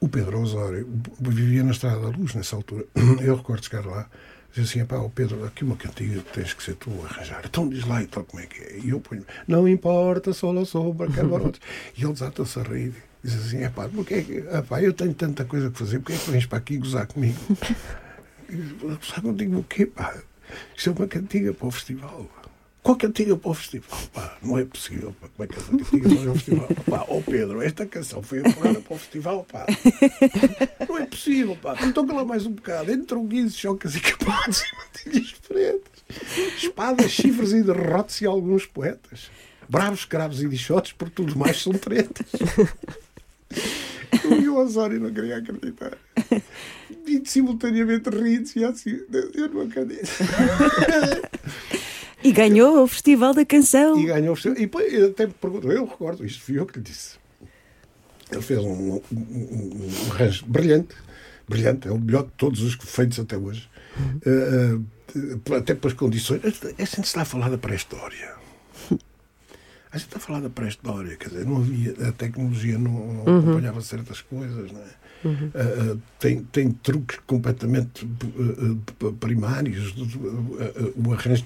o Pedro Osório vivia na Estrada da Luz nessa altura. Eu recordo chegar lá dizer assim: pá, o Pedro, aqui uma cantiga tens que ser tu a arranjar. Então diz lá e tal como é que é. E eu ponho: não importa, sol ou sombra, camarotes. E ele desata-se a rir. Diz assim: é pá, porque é que, epá, eu tenho tanta coisa que fazer, porque é que vens para aqui gozar comigo? E Gozar contigo o quê, pá? Isto é uma cantiga para o festival. Qual cantiga para o festival? Pá, não é possível. Pá. Como é que essa cantiga para o festival? Pá, ó Pedro, esta canção foi aprovada para o festival, pá. Não é possível, pá. Então lá mais um bocado. Entram guizos, chocas e capotes e mantilhas pretas. Espadas, chifres e derrotes e alguns poetas. Bravos, cravos e dichotes, por tudo mais são tretas. Eu e o Osório não queria acreditar. E simultaneamente ri e assim, eu não acredito. E ganhou o Festival da Canção. E ganhou o festival. E depois ele até me perguntou, eu recordo, isto fui eu que lhe disse. Ele fez um, um, um, um arranjo brilhante, brilhante, é o melhor de todos os feitos até hoje. Eh, eh, até pelas condições. Que se está a falar da pré-história. A gente está falar da pré-história, quer dizer, não havia, a tecnologia não, não acompanhava certas coisas, não é? Ah, ah, tem, tem truques completamente ah, primários. Ah, o arranjo.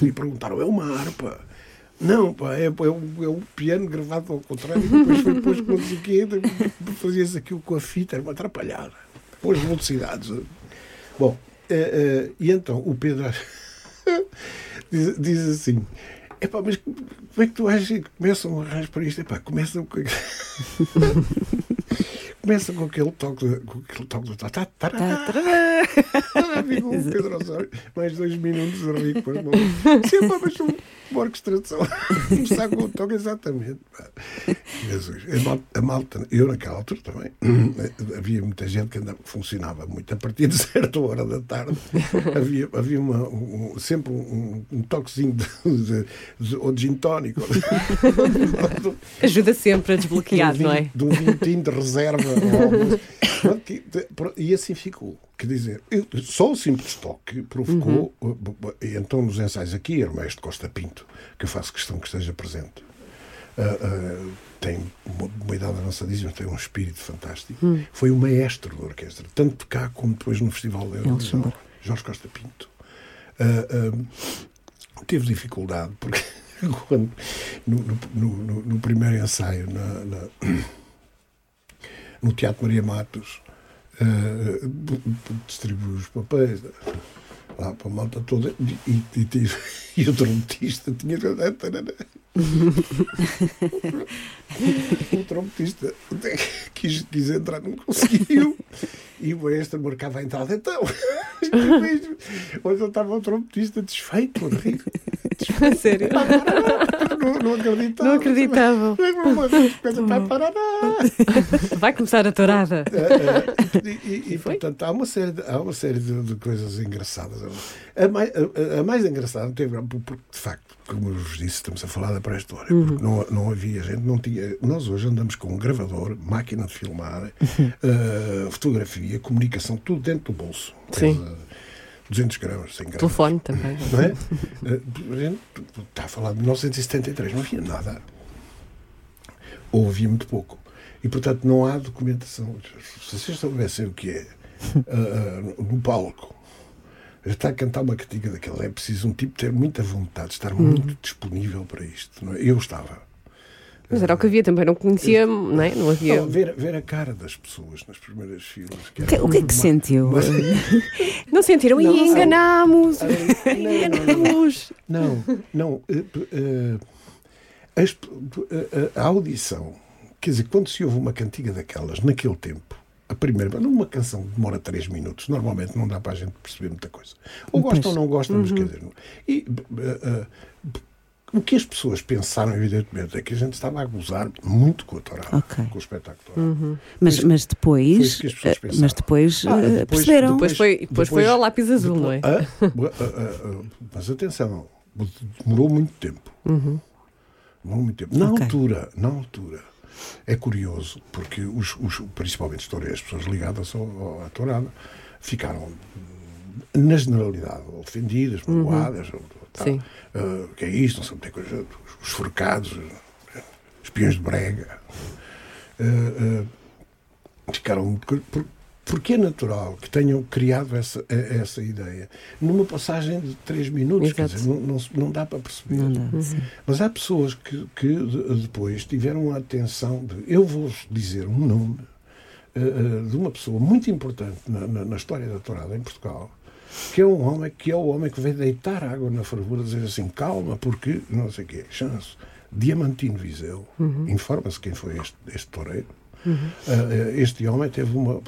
Me perguntaram, é uma harpa? Não, pá, é, é, um, é um piano gravado ao contrário. Depois foi posto com o quê? Fazia-se aquilo com a fita, era uma atrapalhada. Pôs velocidades. Bom, e então o Pedro diz, diz assim. Epá, mas como é que tu achas que começa um arranjo para isto? Epá, começa com... começa com aquele toque, com aquele toque do tá, tá, tá, Tá, tá, Amigo Pedro Osório, mais dois minutos de rir com as mãos. Sempre mas um- uma orquestração. Começar com o toque exatamente. Jesus, a malta, a malta- eu naquela altura também, havia muita gente que andava, funcionava muito. A partir de certa hora da tarde, havia, havia uma, um- sempre um, um toquezinho de, de, ou de gin tónico. ou Ajuda sempre a desbloquear, de um não vinho- é? De um vinho de reserva. de- pro- E assim ficou. Quer dizer, eu- só o simples toque provocou. Uhum. então, nos ensaios aqui, Hermes de Costa Pinto, que eu faço questão que esteja presente. Uh, uh, tem uma, uma idade avançadíssima, tem um espírito fantástico. Hum. Foi o maestro da orquestra, tanto cá como depois no Festival da Eurovisão. Jorge Costa Pinto. Uh, teve dificuldade, porque quando, no, no- no- no- no primeiro ensaio na- na- no Teatro Maria Matos, uh, distribuiu os papéis lá para a malta toda e, e, e, e o trompetista tinha. o trompetista quis, quis entrar, não conseguiu. E o maestro marcava a entrada. Então, onde estava o trompetista desfeito, de rir. A sério. Não, não acreditava. Não pá, parará. Vai começar a tourada. É, é, e, e, e, portanto, há uma série, de, há uma série de, de coisas engraçadas. A mais, a, a mais engraçada teve, porque, de facto, como eu vos disse, estamos a falar da pré-história, porque não, não havia gente, não tinha. Nós hoje andamos com um gravador, máquina de filmar, eh, fotografia, comunicação, tudo dentro do bolso. Sim. Tens, eh, 200 gramas, 100 gramas. Telefone também. Não é? Eh, a gente está a falar de 1973, não havia nada. Ou havia muito pouco. E, portanto, não há documentação. Se vocês soubessem o que é ah, no palco, está a cantar uma cantiga daquela, é preciso um tipo ter muita vontade, estar muito disponível para isto. Não é? Eu estava. Mas era o que havia também, não conhecia, não é? Não havia. Não, ver, ver a cara das pessoas nas primeiras filas. O que- o que é que sentiu? Mas- Não sentiram? Não, não. enganámos! Não, não, não. Enganámos! Não, não. eh, eh, eh, a audição, quer dizer, quando se ouve uma cantiga daquelas, naquele tempo, a primeira, numa canção que demora 3 minutos, normalmente não dá para a gente perceber muita coisa. Ou gostam ou não gostam, mas quer dizer. E eh, eh, o que as pessoas pensaram, evidentemente, é que a gente estava a gozar muito com a Torada, Ok. com o espetáculo Torada. Mas, mas depois, eh, pensaram. mas depois, Ah, depois- perceberam. Depois foi, depois foi ao lápis azul, não é? Ah, ah, ah, ah, mas atenção, demorou muito tempo. Demorou muito tempo. Na Ok. altura, na altura, é curioso, porque os, os, principalmente os toureiros, as pessoas ligadas ao, à tourada, ficaram, na generalidade, ofendidas, magoadas. ou- tal. Sim. Ah, que é isto, não sei muita coisa. Os forcados, espiões de brega. Ah, ah, ficaram por- Porque é natural que tenham criado essa, essa ideia numa passagem de três minutos. Quer dizer, não, não, não dá para perceber. Não dá, sim. Mas há pessoas que, que de- depois tiveram a atenção de. Eu vou-vos dizer um nome eh, de uma pessoa muito importante na, na- na história da tourada em Portugal, que é um homem que é o homem que veio deitar água na fervura, dizer assim, calma, porque não sei o quê, chama-se Diamantino Viseu. Informa-se quem foi este, este toureiro. Eh, este homem teve uma.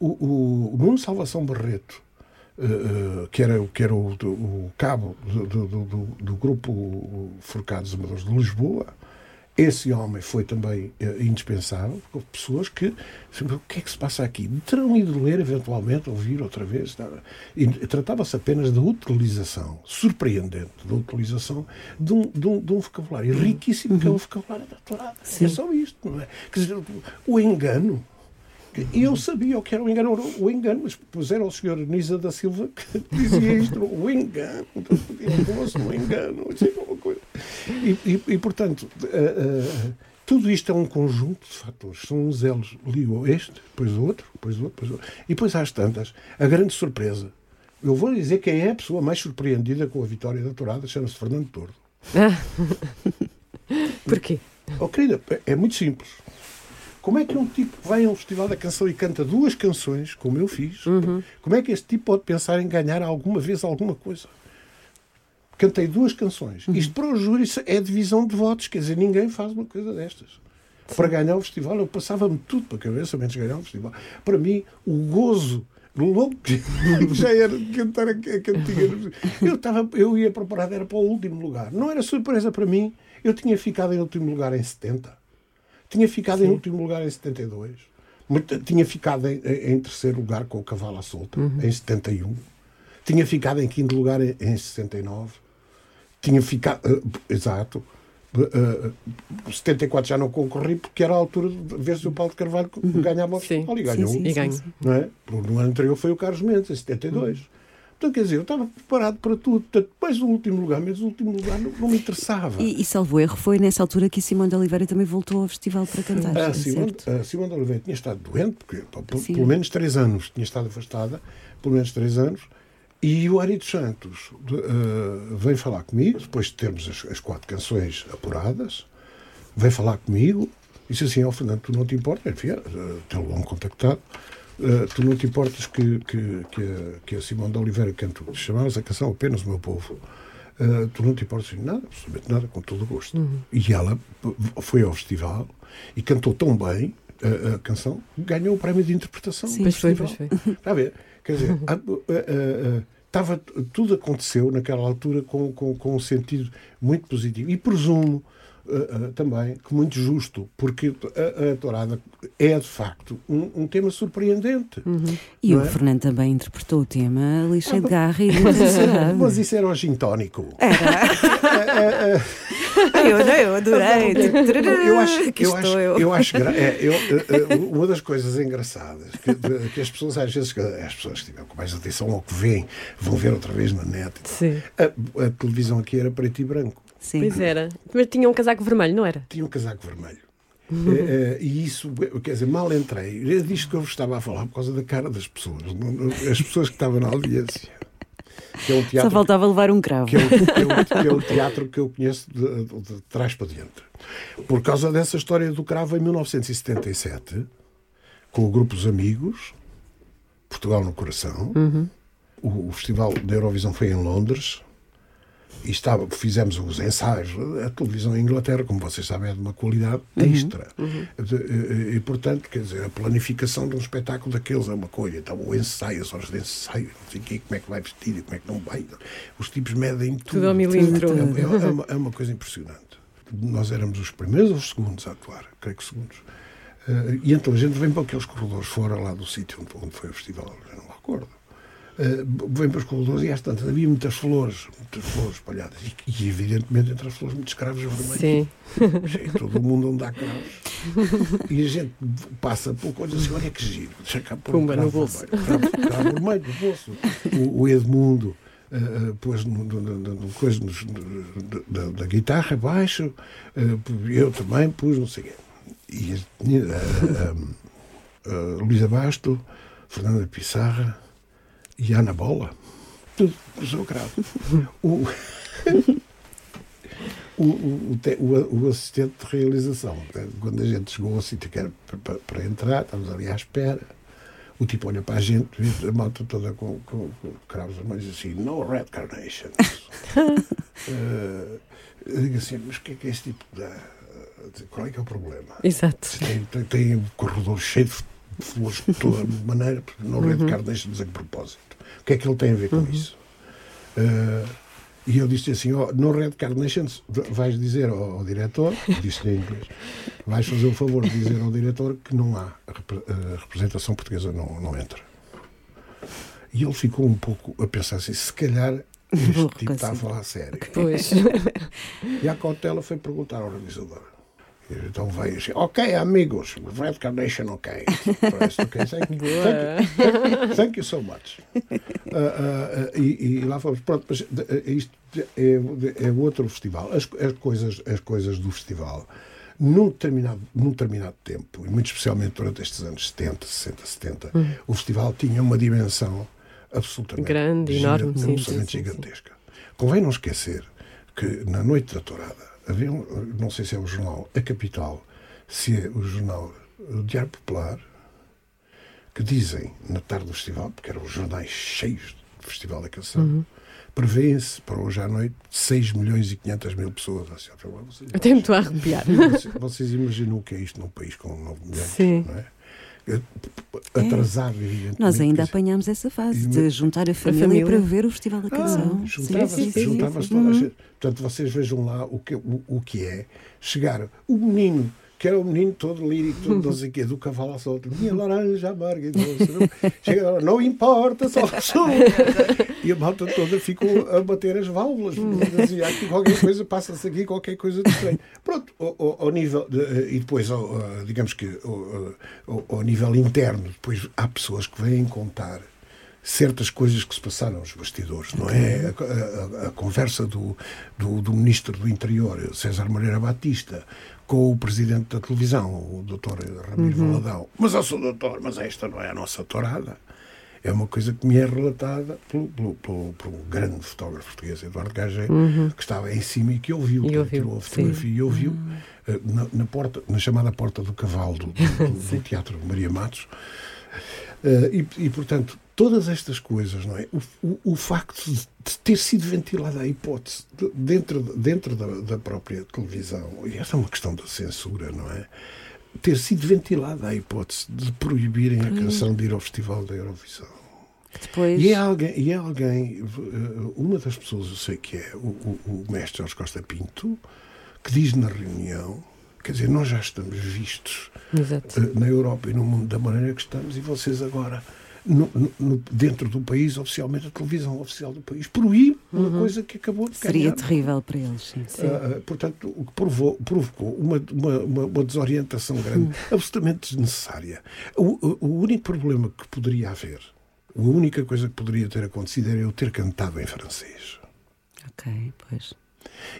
O, o, o Nuno Salvação Barreto, eh, eh, que era, que era o, o cabo do, do, do, do grupo Forcados Amadores de Lisboa, esse homem foi também eh, indispensável, porque houve pessoas que o que é que se passa aqui? Terão ido ler, eventualmente, ouvir outra vez. tá? E tratava-se apenas da utilização, surpreendente, da utilização de um, de um, de um vocabulário riquíssimo, que é o vocabulário da. É só isto, não é? Quer dizer, o engano. E eu sabia o que era o engano, o engano, mas pois era o senhor Nisa da Silva que dizia isto, o engano, o engano, isso é uma coisa. E, e, e, portanto, eh, eh, tudo isto é um conjunto de fatores, são uns elos, ligam este, depois o outro, depois o outro, depois o outro. E depois às tantas, a grande surpresa, eu vou dizer quem é a pessoa mais surpreendida com a vitória da Tourada, chama-se Fernando Tordo. Porquê? Oh, querida, é- é muito simples. Como é que um tipo que vai a um festival da canção e canta duas canções, como eu fiz, como é que este tipo pode pensar em ganhar alguma vez alguma coisa? Cantei duas canções. Isto para o júri é divisão de votos, quer dizer, ninguém faz uma coisa destas. Para ganhar o festival, eu passava-me tudo para a cabeça, menos ganhar o festival. Para mim, o gozo louco já era de cantar a cantiga. Eu, estava, eu ia preparado, era para o último lugar. Não era surpresa para mim. Eu tinha ficado em último lugar em 70. Tinha ficado em último lugar em 72. Mas t- Tinha ficado em, em- terceiro lugar com o cavalo à solta, em 71. Tinha ficado em quinto lugar em, em 69. Tinha ficado. eh, exato. Eh, eh, 74 já não concorri porque era a altura de ver se o Paulo de Carvalho ganhava o Sim. festival e ganhou Sim, um. sim, ganho. Não é? No ano anterior foi o Carlos Mendes, em 72. Portanto, quer dizer, eu estava preparado para tudo. Portanto, mais o último lugar, mas o último lugar não, não me interessava. E, e salvo erro, foi nessa altura que a Simone de Oliveira também voltou ao festival para cantar. A é certo? a de Oliveira tinha estado doente, porque, pô, pelo, menos três anos tinha estado afastada, pelo menos três anos, e o Ari dos Santos de- eh, veio falar comigo, depois de termos as, as quatro canções apuradas, veio falar comigo e disse assim: Ó Fernando, tu não te importas, enfim, uh, tê-lo contactado, eh, tu não te importas que, que, que, a, que a Simone de Oliveira cante, chamava-se a canção apenas o meu povo. Uh, tu não te importas de nada, absolutamente nada, com todo o gosto. E ela foi ao festival e cantou tão bem a, a canção, que ganhou o prémio de interpretação. do Pois foi, festival. pois foi. Está a ver? Quer dizer, a- a- a- a- estava, tudo aconteceu naquela altura com, com, com um sentido muito positivo. E presumo eh, eh, também que muito justo, porque a, a tourada é de facto um, um tema surpreendente. E não o é? Fernando também interpretou o tema cheio de garra e de intensidade. Mas isso era o gin tónico. eu, não, eu adorei. Eu acho, Aqui eu acho, eu. eu acho gra- é, eu, eh, eh, uma das coisas engraçadas que, que as pessoas às vezes, que as pessoas que tiveram com mais atenção ao que veem, vão ver outra vez na net. e. Sim. A, a televisão aqui era preto e branco. Sim. Pois era. Mas tinha um casaco vermelho, não era? Tinha um casaco vermelho. Eh, eh, e isso, quer dizer, mal entrei. É disto que eu vos estava a falar por causa da cara das pessoas. As pessoas que estavam na audiência. Que é um Só teatro faltava levar um cravo. que é, o, que, é o, que é o teatro que eu conheço de, de- de trás para diante. Por causa dessa história do cravo, em 1977, com o grupo dos Amigos, Portugal no Coração, o, o Festival da Eurovisão foi em Londres. E estava, fizemos os ensaios. A televisão em Inglaterra, como vocês sabem, é de uma qualidade extra. De- e, portanto, quer dizer, a planificação de um espetáculo daqueles é uma coisa. Então, o ensaio, as horas de ensaio, não sei quê, como é que vai vestir e como é que não vai. Os tipos medem tudo. Tudo ao milímetro. É, é- é uma, é uma coisa impressionante. Nós éramos os primeiros ou os segundos a atuar, creio que segundos. Eh, e então a gente vem para aqueles corredores fora lá do sítio onde, foi o festival, não me recordo. Eh, vem para os corredores e às tantas havia muitas flores, muitas flores espalhadas. E, e, evidentemente entre as flores muitos cravos vermelhos. Sim. Cheio, todo o mundo onde há cravos. E a gente passa por coisas assim, olha que giro. Deixa cá pôr um Pumba, no cravo bolso. vermelho. Cravo, cravo vermelho no bolso. O, o Edmundo eh, pôs no, no, no, no coisa nos- da, da guitarra baixo, eh, eu também pus, não sei o quê. E a, a- a- a Luísa Basto, Fernanda Pissarra e Ana Bola. Tudo cravo. O, o, o, o o- assistente de realização, quando a gente chegou ao sítio que era para, para- entrar, estávamos ali à espera. O tipo olha para a gente, vê a malta toda com, com, com cravos vermelhos assim, no red carnations. Eh, eu digo assim, mas o que é que este tipo dá? Qual é que é o problema? Exato. Tem, tem, tem um corredor cheio de flores de toda maneira, no red carnations a que propósito. O que é que ele tem a ver com isso? Eh, e eu disse assim: ó, no Red Carnations, vais dizer ao, ao diretor, disse em inglês, vais fazer o favor de dizer ao diretor que não há a, repre- a representação portuguesa, não, não entra. E ele ficou um pouco a pensar assim: se calhar este Vou tipo está a falar a sério. Pois. E a cautela foi perguntar ao organizador. Então veio assim, ok, amigos, Red Carnation, ok. Parece, ok, thank you, thank you, thank you so much. Ah, ah, ah, e, e lá fomos, pronto, mas eh, isto é, é outro festival. As, as, coisas, as coisas do festival, num determinado, num determinado tempo, e muito especialmente durante estes anos 70, 60, 70, o festival tinha uma dimensão absolutamente Grande, enorme, absolutamente sim, sim, sim. gigantesca. Convém não esquecer que na noite da tourada havia, um, não sei se é o jornal A Capital, se é o jornal o Diário Popular, que dizem na tarde do festival, porque eram os jornais cheios do Festival da Canção, prevêem-se para hoje à noite 6 milhões e 500 mil pessoas. Assim, vocês, Até me estou a arrepiar. vocês, vocês imaginam o que é isto num país com 9 milhões? Sim. Não é? Atrasado, evidentemente. Nós ainda dizer, apanhámos essa fase de juntar a família, família. para ver o Festival da Canção. Ah, Juntava-se sim. toda a Uhum. gente. Portanto, vocês vejam lá o que, o, o que é chegar o menino, que era o menino todo lírico, todo não sei o quê, do cavalo à solta, minha laranja amarga, e doce, não- chega lá, não importa, só sou. E a malta toda ficou a bater as válvulas, porque dizia aqui qualquer coisa, passa-se aqui qualquer coisa de estranho. Pronto, ao, ao- nível, de- e depois, ao- digamos que ao- ao nível interno, depois há pessoas que vêm contar certas coisas que se passaram nos bastidores, não é? A, a- a conversa do, do, do ministro do Interior, César Moreira Batista, com o presidente da televisão, o doutor Ramiro Valadão. Mas, ó, sou doutor, mas esta não é a nossa tourada. É uma coisa que me é relatada pelo, pelo, pelo, pelo grande fotógrafo português, Eduardo Gagé, que estava em cima e que ouviu, E ouviu, tirou a sim. fotografia e ouviu eh, na, na porta, na chamada Porta do Cavalo do, do- do Teatro Maria Matos. Eh, e, e, portanto, todas estas coisas, não é? O, o, o facto de, ter sido ventilada a hipótese de- dentro, dentro da, da própria televisão, e essa é uma questão da censura, não é? Ter sido ventilada a hipótese de proibirem a canção de ir ao Festival da Eurovisão. Depois, E é alguém, e é alguém eh, uma das pessoas, eu sei que é o, o, o mestre Jorge Costa Pinto, que diz na reunião, quer dizer, nós já estamos vistos Exato. eh, na Europa e no mundo da maneira que estamos, e vocês agora, no- no- dentro do país, oficialmente, a televisão oficial do país, proíbe uma coisa que acabou de seria ganhar. terrível para eles. Sim. Ah, ah, portanto, o que provou- provocou uma, uma, uma- desorientação grande, absolutamente desnecessária. O, o- único problema que poderia haver, a única coisa que poderia ter acontecido era eu ter cantado em francês. Ok, pois.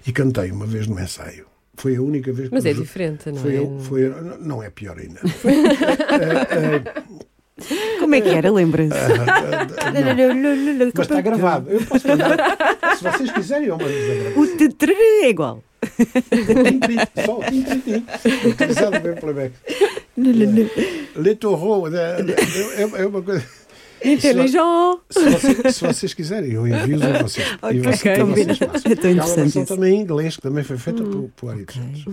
E cantei uma vez no ensaio. Foi a única vez que Mas é diferente, não foi, é? eu- foi- não- não é pior ainda. Como é que era? Lembra-se? Não. Mas está gravado. Eu posso mandar. Se vocês quiserem, eu mando a O tetrê é igual. Só o tim, tim, tim. Utilizado bem playback. Le Taureau é, é- é uma coisa. Inteligente! Se, você- se vocês quiserem, eu envio-os a vocês. E vocês, Ok, e vocês combina. façam. É tão uma interessante também em inglês, que também foi feita por, por Ari dos Santos.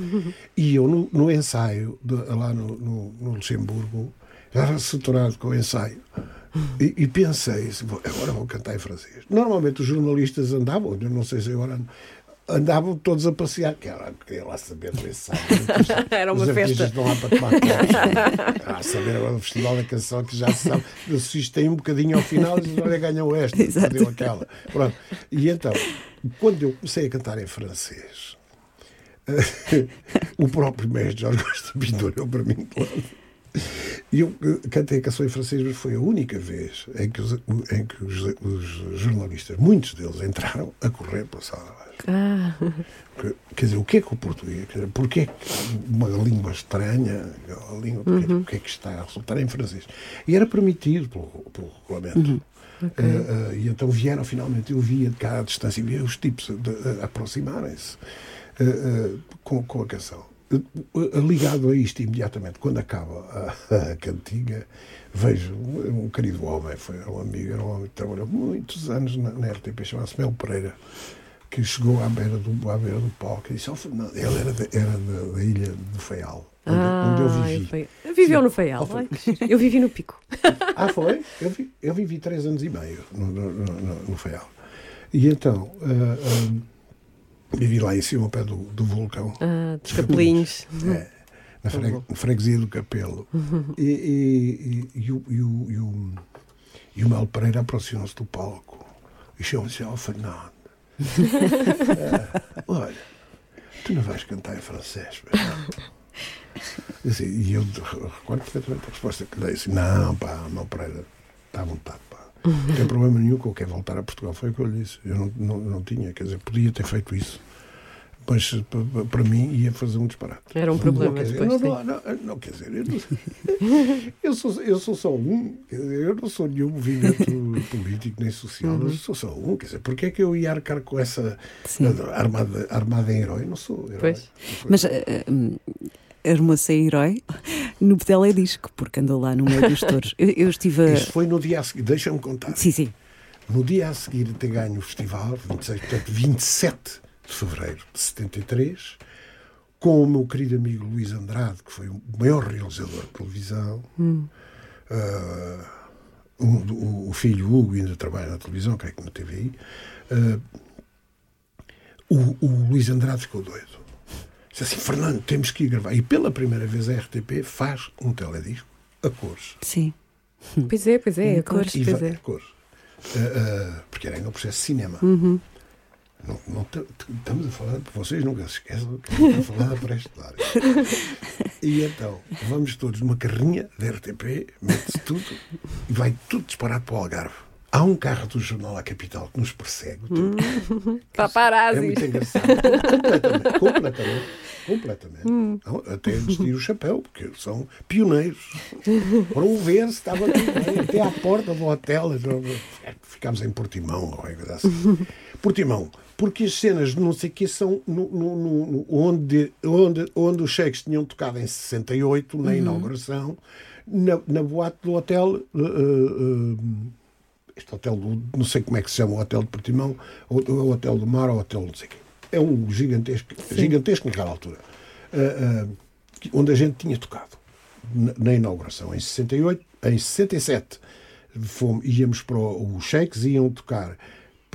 E eu, no, no ensaio, de- lá no, no, no Luxemburgo, era saturado com o ensaio. E, e pensei, assim, "Vou- agora vou cantar em francês. Normalmente os jornalistas andavam, eu não sei se agora andavam todos a passear, que era, queria lá saber do ensaio. Era uma Os festa. estão lá para tomar. Ah, saber agora do Festival da Canção, que já se sabe, assistem um bocadinho ao final e dizem, olha, ganhou esta, perdeu aquela. Pronto. E então, quando eu comecei a cantar em francês, o próprio mestre Jorge Costa Pinto olhou para mim de lado. E eu cantei a canção em francês, mas foi a única vez em que os, em que os, os jornalistas, muitos deles, entraram a correr para a sala de baixo. Ah, Que- Quer dizer, o que é que o português, quer dizer, porquê que uma língua estranha, a língua, porquê, porquê que está a resultar em francês? E era permitido pelo, pelo regulamento. Eh, eh, e então vieram finalmente, eu via de cá à distância, via os tipos aproximarem-se eh, com, com a canção. Eh, Ligado a isto, imediatamente, quando acaba a, a cantiga, vejo um, um querido homem, foi um amigo, era um homem que trabalhou muitos anos na, na RTP, chamava-se Mel Pereira que chegou à beira do, à beira do palco e disse, oh, Fernando, ele era, da- era da, da ilha do Faial, onde, onde eu vivi. Foi- Viveu no Feial. Ah, giro. Eu vivi no Pico. Ah, foi? Eu, vi, eu vivi três anos e meio no, no, no, no Faial. E então, ah, ah, vivi lá em cima, ao pé do, do vulcão. Ah, dos capelinhos. É, na freg- freguesia do Capelo. E, e, e, o, e, o, e, o, e o Mel Pereira aproximou-se do palco e chamou-se ao Fernando. Ah, olha, tu não vais cantar em francês. Assim, e eu de- recordo perfeitamente a resposta que dei assim, não, pá, Mel Pereira, está à vontade, pá. Não tem problema nenhum que eu quero voltar a Portugal. Foi o que eu lhe disse. Eu não, não, não tinha, quer dizer, podia ter feito isso. Mas pa- para mim ia fazer um disparate. Era um problema Não, quer dizer, depois, não, não, não, quer dizer, eu, não, eu, sou, eu sou só um, dizer, eu não sou nenhum movimento político nem social, Uhum. eu sou só um, quer dizer, porque é que eu ia arcar com essa Sim. armada, armada em herói? Não sou herói. Pois. Mas eh, hum, armou-se em herói no teledisco, porque andou lá no meio dos touros. Eu, eu estive a. Isso foi no dia a seguir, deixa-me contar. Sim, sim. no dia a seguir ter ganho o festival, 26, portanto, 27 de fevereiro de 73, com o meu querido amigo Luís Andrade, que foi o maior realizador de televisão, ah, um do- o, o filho Hugo ainda trabalha na televisão, creio que na TVI, ah, o, o Luís Andrade ficou doido. Disse assim, Fernando, temos que ir gravar. E pela primeira vez a RTP faz um teledisco a cores. Sim. Pois é, pois é, a cores, E pois é. a cores. Ah, ah, porque era ainda o processo de cinema. Uhum. Não, não estamos a falar, vocês nunca se esqueçam que estamos a falar da pré-história. E então, vamos todos numa carrinha da RTP, mete-se tudo e vai tudo disparado para o Algarve. Há um carro do jornal A Capital que nos persegue. o tempo. É muito engraçado. Completamente. Completamente. Completamente. Não, Até vestir o chapéu, porque são pioneiros. Foram ver se estava. Até à porta do hotel. Ficámos em Portimão, ou coisa assim. Portimão. Porque as cenas de não sei o que são no, no- no- onde, onde, onde os cheques tinham tocado em 68, na inauguração, na, na boate do hotel. eh, eh, este hotel, do, não sei como é que se chama, o Hotel de Portimão, ou o Hotel do Mar, ou o Hotel não sei o quê. É um gigantesco, gigantesco naquela altura, ah, que- onde a gente tinha tocado na, na inauguração, em 68, em 67, fomos, íamos para o, os cheques, iam tocar.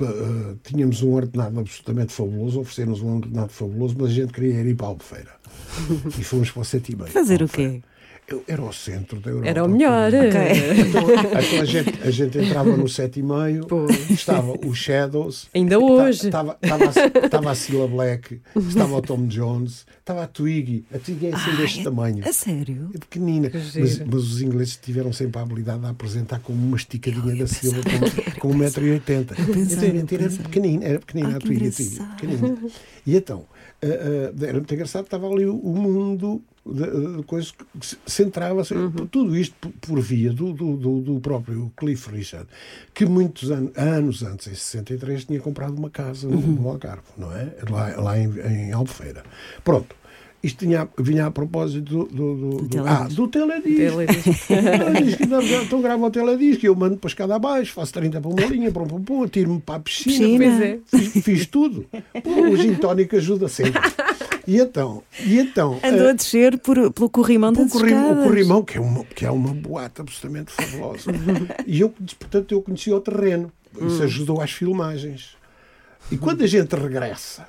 ah, tínhamos um ordenado absolutamente fabuloso, ofereceram-nos um ordenado fabuloso, mas a gente queria ir para a Albufeira. e fomos para o 7 e meio. Fazer o quê? Eu- Era o centro da Europa. Era o melhor. Então, então a, gente, a gente entrava no 7 e meio, estava o Shadows, Ainda hoje. estava, estava, a- a Cilla Black, estava o Tom Jones, estava a Twiggy. A Twiggy é assim deste tamanho. A sério? É pequenina. Mas, mas os ingleses tiveram sempre a habilidade de apresentar como uma esticadinha da Silva com, com 1,80m. pensava, Era era pequenina, era pequenina Ah, a Twiggy. pequenina. E então, ah, ah, era muito engraçado, estava ali o mundo coisas que se- centrava-se, tudo isto por, por via do, do, do- próprio Cliff Richard, que muitos anos, anos antes, em 63, tinha comprado uma casa no, no Algarve, não é? Lá, lá em, em Albufeira. Pronto. Isto tinha, vinha a propósito do, do, do, do- teledisco. ah, do teledisco. Então, então gravo o teledisco, eu mando para a escada abaixo, faço 30 para uma linha, pum, pum, pum, atiro-me para a piscina. Piscina. Fiz, fiz tudo. Pô, o gin tónico ajuda sempre. E então, e então Andou eh, a descer por, pelo corrimão o, das corrimão, o corrimão, que é uma, que é uma boate absolutamente fabulosa. E eu, portanto, eu conheci o terreno. Isso ajudou às filmagens. E quando a gente regressa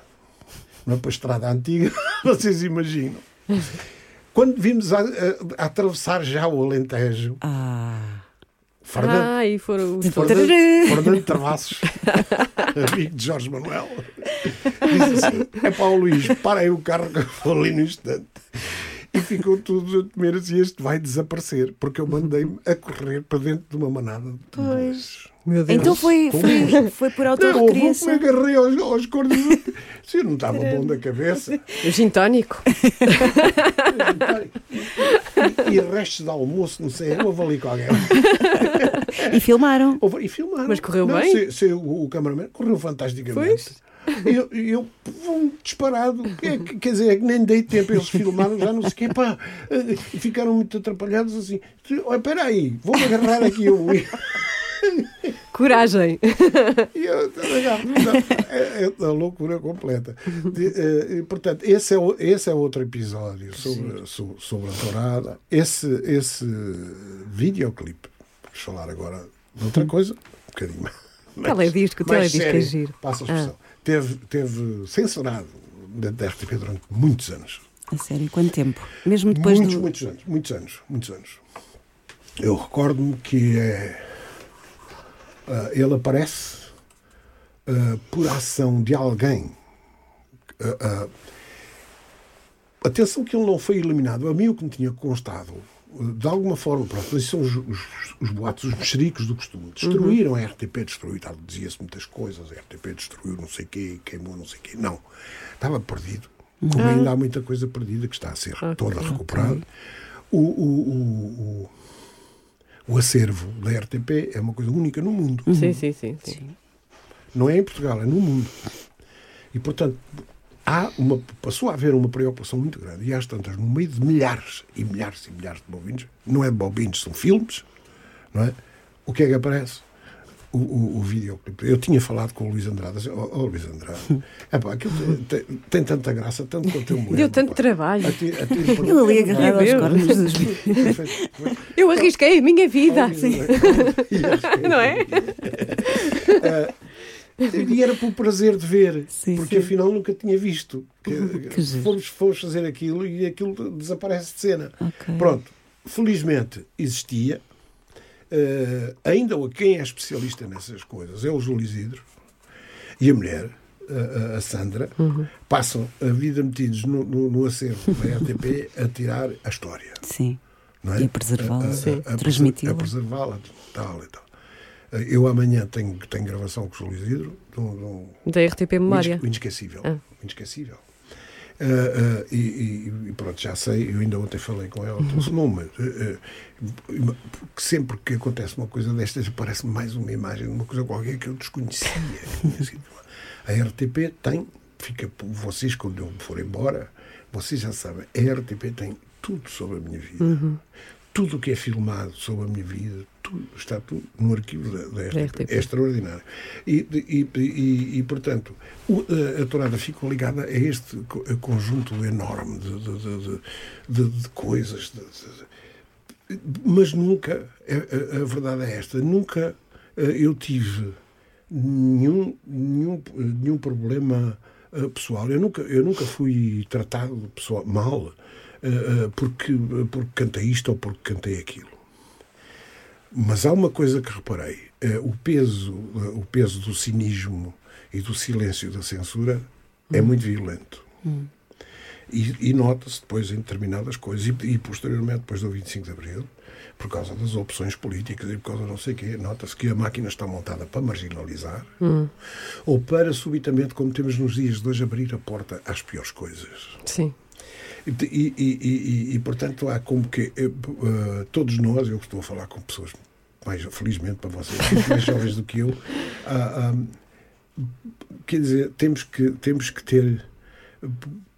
não é, para a estrada antiga, vocês imaginam. Quando vimos a, a- a atravessar já o Alentejo, Ah. Fernando, Ah, e foram os Fernando, Fernando Travassos, amigo de Jorge Manuel, disse assim: é para o Luís, para aí o carro que eu vou ali no instante. E ficou tudo a temer assim: este vai desaparecer, porque eu mandei-me a correr para dentro de uma manada de pois. Meu Deus. Então foi, foi, foi por Não, eu autorrecriação. me agarrei aos, aos cornos. Se eu não estava bom da cabeça. O gin tónico. E, restos de almoço, não sei, houve ali com alguém. E filmaram. Houve- E filmaram. Mas correu Não, bem? se- se o, o cameraman correu fantasticamente. E Eu, eu vum, disparado. É que- quer dizer, é que nem dei tempo. Eles filmaram já não sei o quê. Pá, ficaram muito atrapalhados assim. Olha, espera aí, vou-me agarrar aqui. Eu, Coragem. e eu, não, é, é a loucura completa. De, e, portanto, esse é, esse é outro episódio sobre, sobre, sobre a tourada. Esse, esse videoclipe, vamos falar agora de outra coisa, um bocadinho mais. Teledisco, teledisco é sério, giro. Passa a expressão. Teve, teve censurado dentro da RTP durante muitos anos. A sério, quanto tempo? Mesmo depois muitos, do. muitos anos, muitos anos, muitos anos. Eu recordo-me que é, ah, ele aparece ah, por ação de alguém. Ah, atenção que ele não foi eliminado. A mim o que me tinha constado, de alguma forma, pronto, esses são os, os, os boatos, os mexericos do costume. Destruíram a RTP, destruiu, tal, dizia-se muitas coisas, a RTP destruiu não sei o quê, queimou não sei o quê. Não, estava perdido. Como ainda há muita coisa perdida que está a ser toda recuperada. O, o, o, o, o acervo da RTP é uma coisa única no mundo. Sim, sim, sim. sim. Não é em Portugal, é no mundo. E, portanto, há uma, passou a haver uma preocupação muito grande. E às tantas, no meio de milhares e milhares e milhares de bobinos, não é de bobinos, são filmes, não é? O que é que aparece? O, o, o videoclipe. Eu tinha falado com o Luís Andrade, assim, oh, oh, Luís Andrade, epá, aquilo tem, tem- tem tanta graça, tanto quanto eu me Deu tanto pá. trabalho. Ati- atiro por- Eu ali agarrado aos cornos dos. Eu arrisquei a minha vida. Não é? E era pelo prazer de ver, Sim, porque sim. afinal nunca tinha visto. Que, Que fomos, fomos fazer aquilo e aquilo desaparece de cena. Ok. Pronto, felizmente existia. Eh, ainda o- quem é especialista nessas coisas é o Júlio Isidro e a mulher, a, a- Sandra, passam a vida metidos no, no, no acervo da RTP a tirar a história. Sim. Não é? E a preservá-la, A- a- a- Transmiti-la. A preservá-la, tal e tal. Eh, Eu amanhã tenho, tenho gravação com o Júlio Isidro de um- de um, Da RTP Memória. inesquecível. Ah. Inesquecível. Ah, ah, e, e- pronto, já sei, eu ainda ontem falei com ela, telefonou-me. ah, ah, porque sempre que acontece uma coisa destas, aparece-me mais uma imagem de uma coisa qualquer que eu desconhecia. sido. A RTP tem, fica por vocês quando eu for embora, vocês já sabem, a RTP tem tudo sobre a minha vida. Tudo o que é filmado sobre a minha vida, tudo, está tudo no arquivo da, da RTP. RTP. É extraordinário. E, e, e, e, portanto, o- a, a tourada ficou ligada a este conjunto enorme de, de, de- de- coisas. mas nunca, a, a- verdade é esta, nunca eh, eu tive nenhum, nenhum, nenhum problema eh, pessoal. Eu nunca, eu nunca fui tratado pessoal, mal eh, eh, porque, porque cantei isto ou porque cantei aquilo. Mas há uma coisa que reparei: eh, o peso, eh, o peso do cinismo e do silêncio da censura é muito violento. E, e nota-se depois em determinadas coisas, e, e posteriormente, depois do 25 de Abril, por causa das opções políticas e por causa não sei o quê, nota-se que a máquina está montada para marginalizar ou para subitamente, como temos nos dias de hoje, abrir a porta às piores coisas. Sim. E, e, e, e- portanto, há como que eh, todos nós, eu estou a falar com pessoas mais, felizmente para vocês, mais jovens do que eu, ah, quer dizer, temos que, temos que ter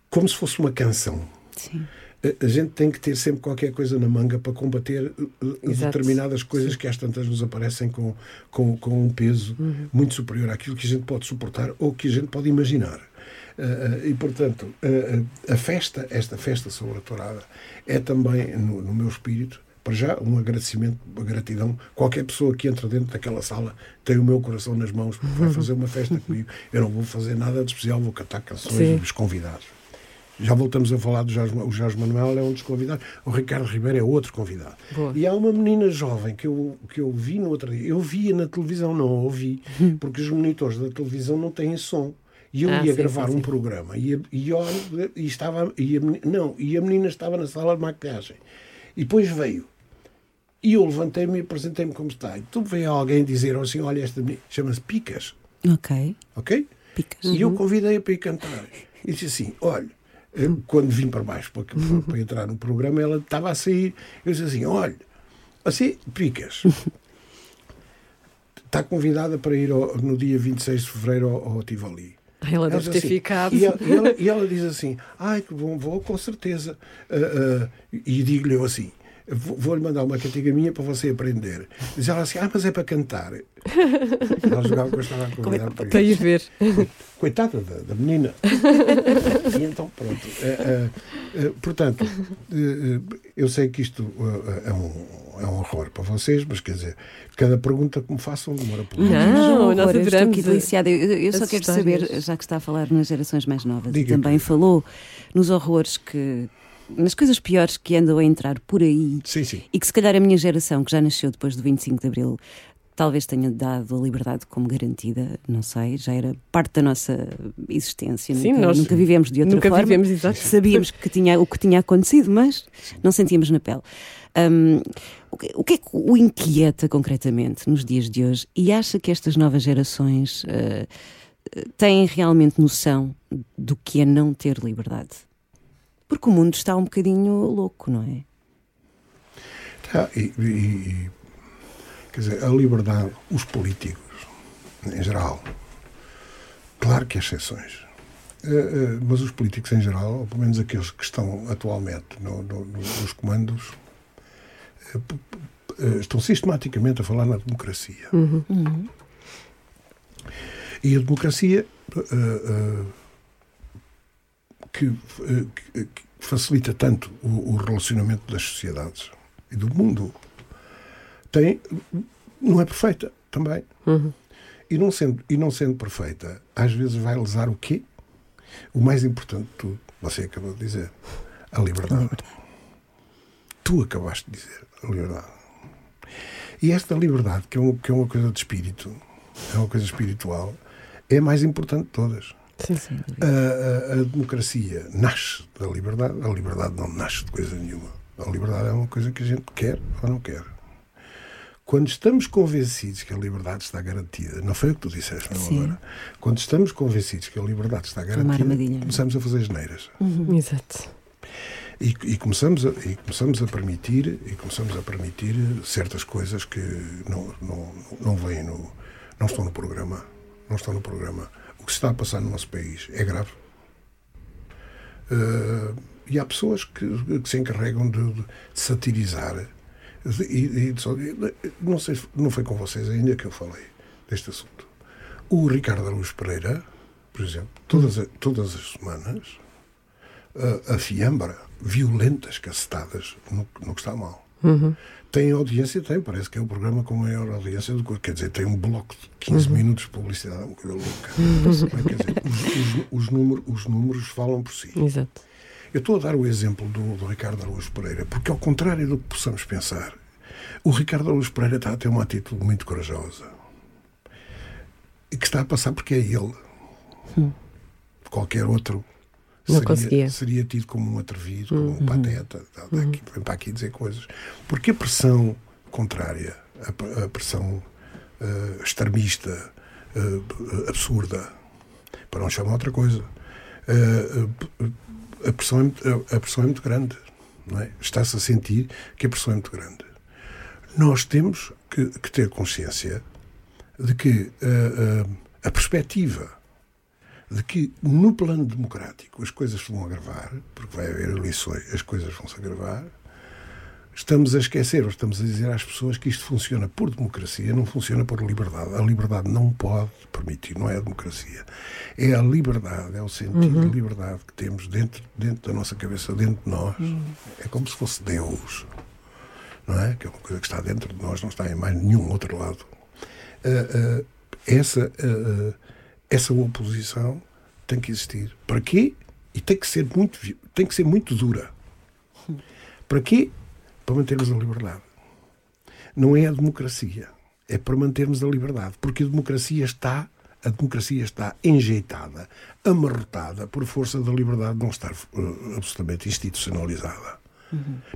como se fosse uma canção. Sim. A- gente tem que ter sempre qualquer coisa na manga para combater eh, Exato. determinadas coisas que às tantas nos aparecem com, com, com um peso Uhum. muito superior àquilo que a gente pode suportar ou que a gente pode imaginar. Eh, eh, e, portanto, eh, a festa, esta festa sobre a tourada, é também, no, no meu espírito, para já, um agradecimento, uma gratidão. Qualquer pessoa que entra dentro daquela sala tem o meu coração nas mãos, porque vai fazer uma festa comigo. Eu não vou fazer nada de especial, vou cantar canções Sim. dos convidados. Já voltamos a falar do Jorge, o Jorge Manuel é um dos convidados, o Ricardo Ribeiro é outro convidado. Boa. E há uma menina jovem que eu, que eu vi no outro dia, eu via na televisão, não a ouvi, porque os monitores da televisão não têm som. E eu Ah, ia sim, gravar sim, um sim. programa e, e, olho, e estava e a, não, e a menina estava na sala de maquilhagem. E depois veio. E eu levantei-me e apresentei-me como está. E tu veio alguém dizer assim: Olha, esta menina chama-se Picas, Ok. ok? Picas. E eu convidei-a para ir cantar. E disse assim: olha, eu, quando vim para baixo para, para, para entrar no programa, ela estava a sair. Eu disse assim: olha, assim, Picas, está convidada para ir ao- no dia 26 de fevereiro ao, ao Tivoli. Ela deve ter assim, ficado. E ela, e ela- e ela diz assim: ai, que bom, vou com certeza. Ah, ah, e digo-lhe eu assim: vou-lhe mandar uma cantiga minha para você aprender. Diz ela assim: ah, mas é para cantar. Ela jogava que eu estava a convidar para Para ir isso. ver. Coitada da, da menina. e então, pronto. Eh, eh, eh, portanto, eh, eh, eu sei que isto eh, é, um, é um horror para vocês, mas quer dizer, cada pergunta que me façam demora por Não, Mas, nós eu estou adoramos aqui deliciada. Eu, eu só quero histórias. saber, já que está a falar nas gerações mais novas, Diga, e também falou nos horrores que. Nas coisas piores que andam a entrar por aí Sim, sim. e que se calhar a minha geração, que já nasceu depois do 25 de Abril, talvez tenha dado a liberdade como garantida, não sei, já era parte da nossa existência. Sim, nunca, nós nunca vivemos de outra Nunca forma. vivemos, exato. Sabíamos que tinha, o que tinha acontecido, mas não sentíamos na pele. Hum, o, que, o que é que o inquieta concretamente nos dias de hoje e acha que estas novas gerações eh, têm realmente noção do que é não ter liberdade? Porque o mundo está um bocadinho louco, não é? Tá, e, e- e, quer dizer, a liberdade, os políticos, em geral, claro que há exceções. Eh, eh, mas os políticos em geral, ou pelo menos aqueles que estão atualmente no- no- no- nos comandos, eh, estão sistematicamente a falar na democracia. E a democracia eh, eh, que, eh, que- que facilita tanto o, o relacionamento das sociedades e do mundo tem, não é perfeita também. E, não sendo, e não sendo perfeita, às vezes vai lesar o quê? O mais importante de tudo, você acabou de dizer, a liberdade. Tu acabaste de dizer, a liberdade. E esta liberdade, que é, um- que é uma coisa de espírito, é uma coisa espiritual, é a mais importante de todas. Sim, dúvida. A, a- a democracia nasce da liberdade, a liberdade não nasce de coisa nenhuma. A liberdade é uma coisa que a gente quer ou não quer. Quando estamos convencidos que a liberdade está garantida, não foi o que tu disseste, não Sim. agora. Quando estamos convencidos que a liberdade está garantida, armadilha. começamos a fazer geneiras. Exato. E, e começamos a, e começamos a permitir e começamos a permitir certas coisas que não, não, não vêm no não estão no programa não estão no programa o que se está a passar no nosso país é grave. Eh, e há pessoas que, que se encarregam de, de satirizar. E, e não sei se- não foi com vocês ainda que eu falei deste assunto. O Ricardo Araújo Pereira por exemplo todas todas as semanas a, a fiambra violentas cacetadas no, no que está mal. Tem audiência, tem, parece que é o programa com maior audiência do que. Quer dizer, tem um bloco de 15 minutos de publicidade, uma coisa louca. Mas, quer dizer, os, os, os, números, os números falam por si. Exato. Eu estou a dar o exemplo do, do Ricardo Araújo Pereira, porque, ao contrário do que possamos pensar, o Ricardo Araújo Pereira está a ter uma atitude muito corajosa e que está a passar porque é ele. Qualquer outro Não seria, conseguia. seria tido como um atrevido, como um pateta, tá, daqui, vem para aqui dizer coisas. Porque a pressão contrária, a, a pressão eh, extremista, eh, absurda, para não chamar outra coisa, eh, a, pressão é, muito- a- pressão é muito grande. é? Está-se a sentir que a pressão é muito grande. Nós temos que, que ter consciência de que a perspectiva de que no plano democrático as coisas se vão agravar, porque vai haver eleições, as coisas vão se agravar, estamos a esquecer, ou estamos a dizer às pessoas que isto funciona por democracia, não funciona por liberdade. A liberdade não pode permitir, não é a democracia. É a liberdade, é o sentido de liberdade que temos dentro, dentro da nossa cabeça, dentro de nós. É como se fosse Deus, não é? Que é uma coisa que está dentro de nós, não está em mais nenhum outro lado. Ah, ah, essa, ah, essa oposição tem que existir. Para quê? E tem que ser muito, tem que ser muito dura. Para quê? Para mantermos a liberdade. Não é a democracia. É para mantermos a liberdade. Porque a democracia está, a democracia está enjeitada, amarrotada por força da liberdade de não estar eh, absolutamente institucionalizada.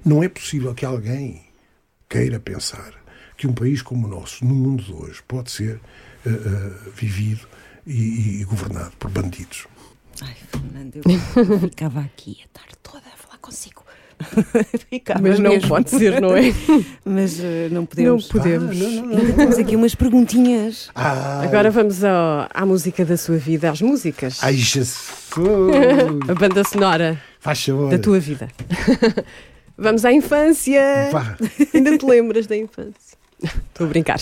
Não é possível que alguém queira pensar que um país como o nosso, no mundo de hoje, pode ser eh, eh, vivido e, e governado por bandidos. Ai, Fernando, eu ficava aqui a tarde toda a falar consigo. ficava Mas não mesmo. pode ser, não é? Mas eh, não podemos. Não podemos. Ah, não, não, não. Temos aqui umas perguntinhas. Ah, Agora vamos ao- à música da sua vida, às músicas. Ai, Jesus! A banda sonora Faz favor. da tua vida. Vamos à infância. Vá. Ainda te lembras da infância? Estou a brincar.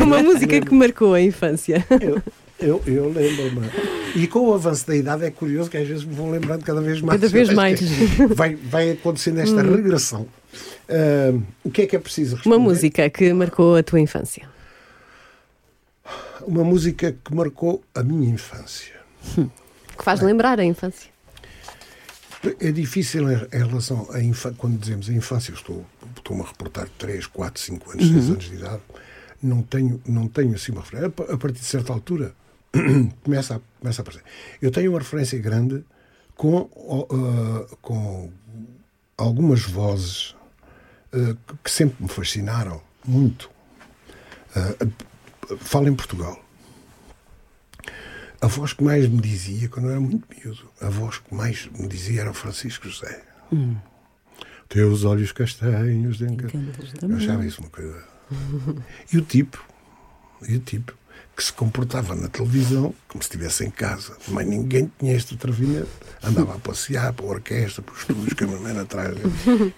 Uma música que marcou a infância. Eu, eu, eu lembro-me. E com o avanço da idade é curioso que às vezes me vou lembrando cada vez mais. Cada vez mais. Vai, vai acontecendo esta regressão. Ah, o que é que é preciso responder? Uma música que marcou a tua infância. Uma música que marcou a minha infância. Que faz lembrar a infância. É difícil em relação à infância, quando dizemos a infância, estou, estou-me a reportar 3, 4, 5 anos, 6 anos de idade, não tenho, não tenho assim uma referência. A A partir de certa altura começa a, começa a aparecer. Eu tenho uma referência grande com, ah, com algumas vozes ah, que- sempre me fascinaram muito. Ah, falo em Portugal. A voz que mais me dizia, quando eu era muito miúdo, a voz que mais me dizia era o Francisco José. Teus olhos castanhos de encanto. Encantos Eu achava isso uma coisa. E o tipo, e o tipo, que se comportava na televisão como se estivesse em casa. Mas ninguém tinha este atrevimento. Andava a passear para a orquestra, para os estúdios, cameraman atrás.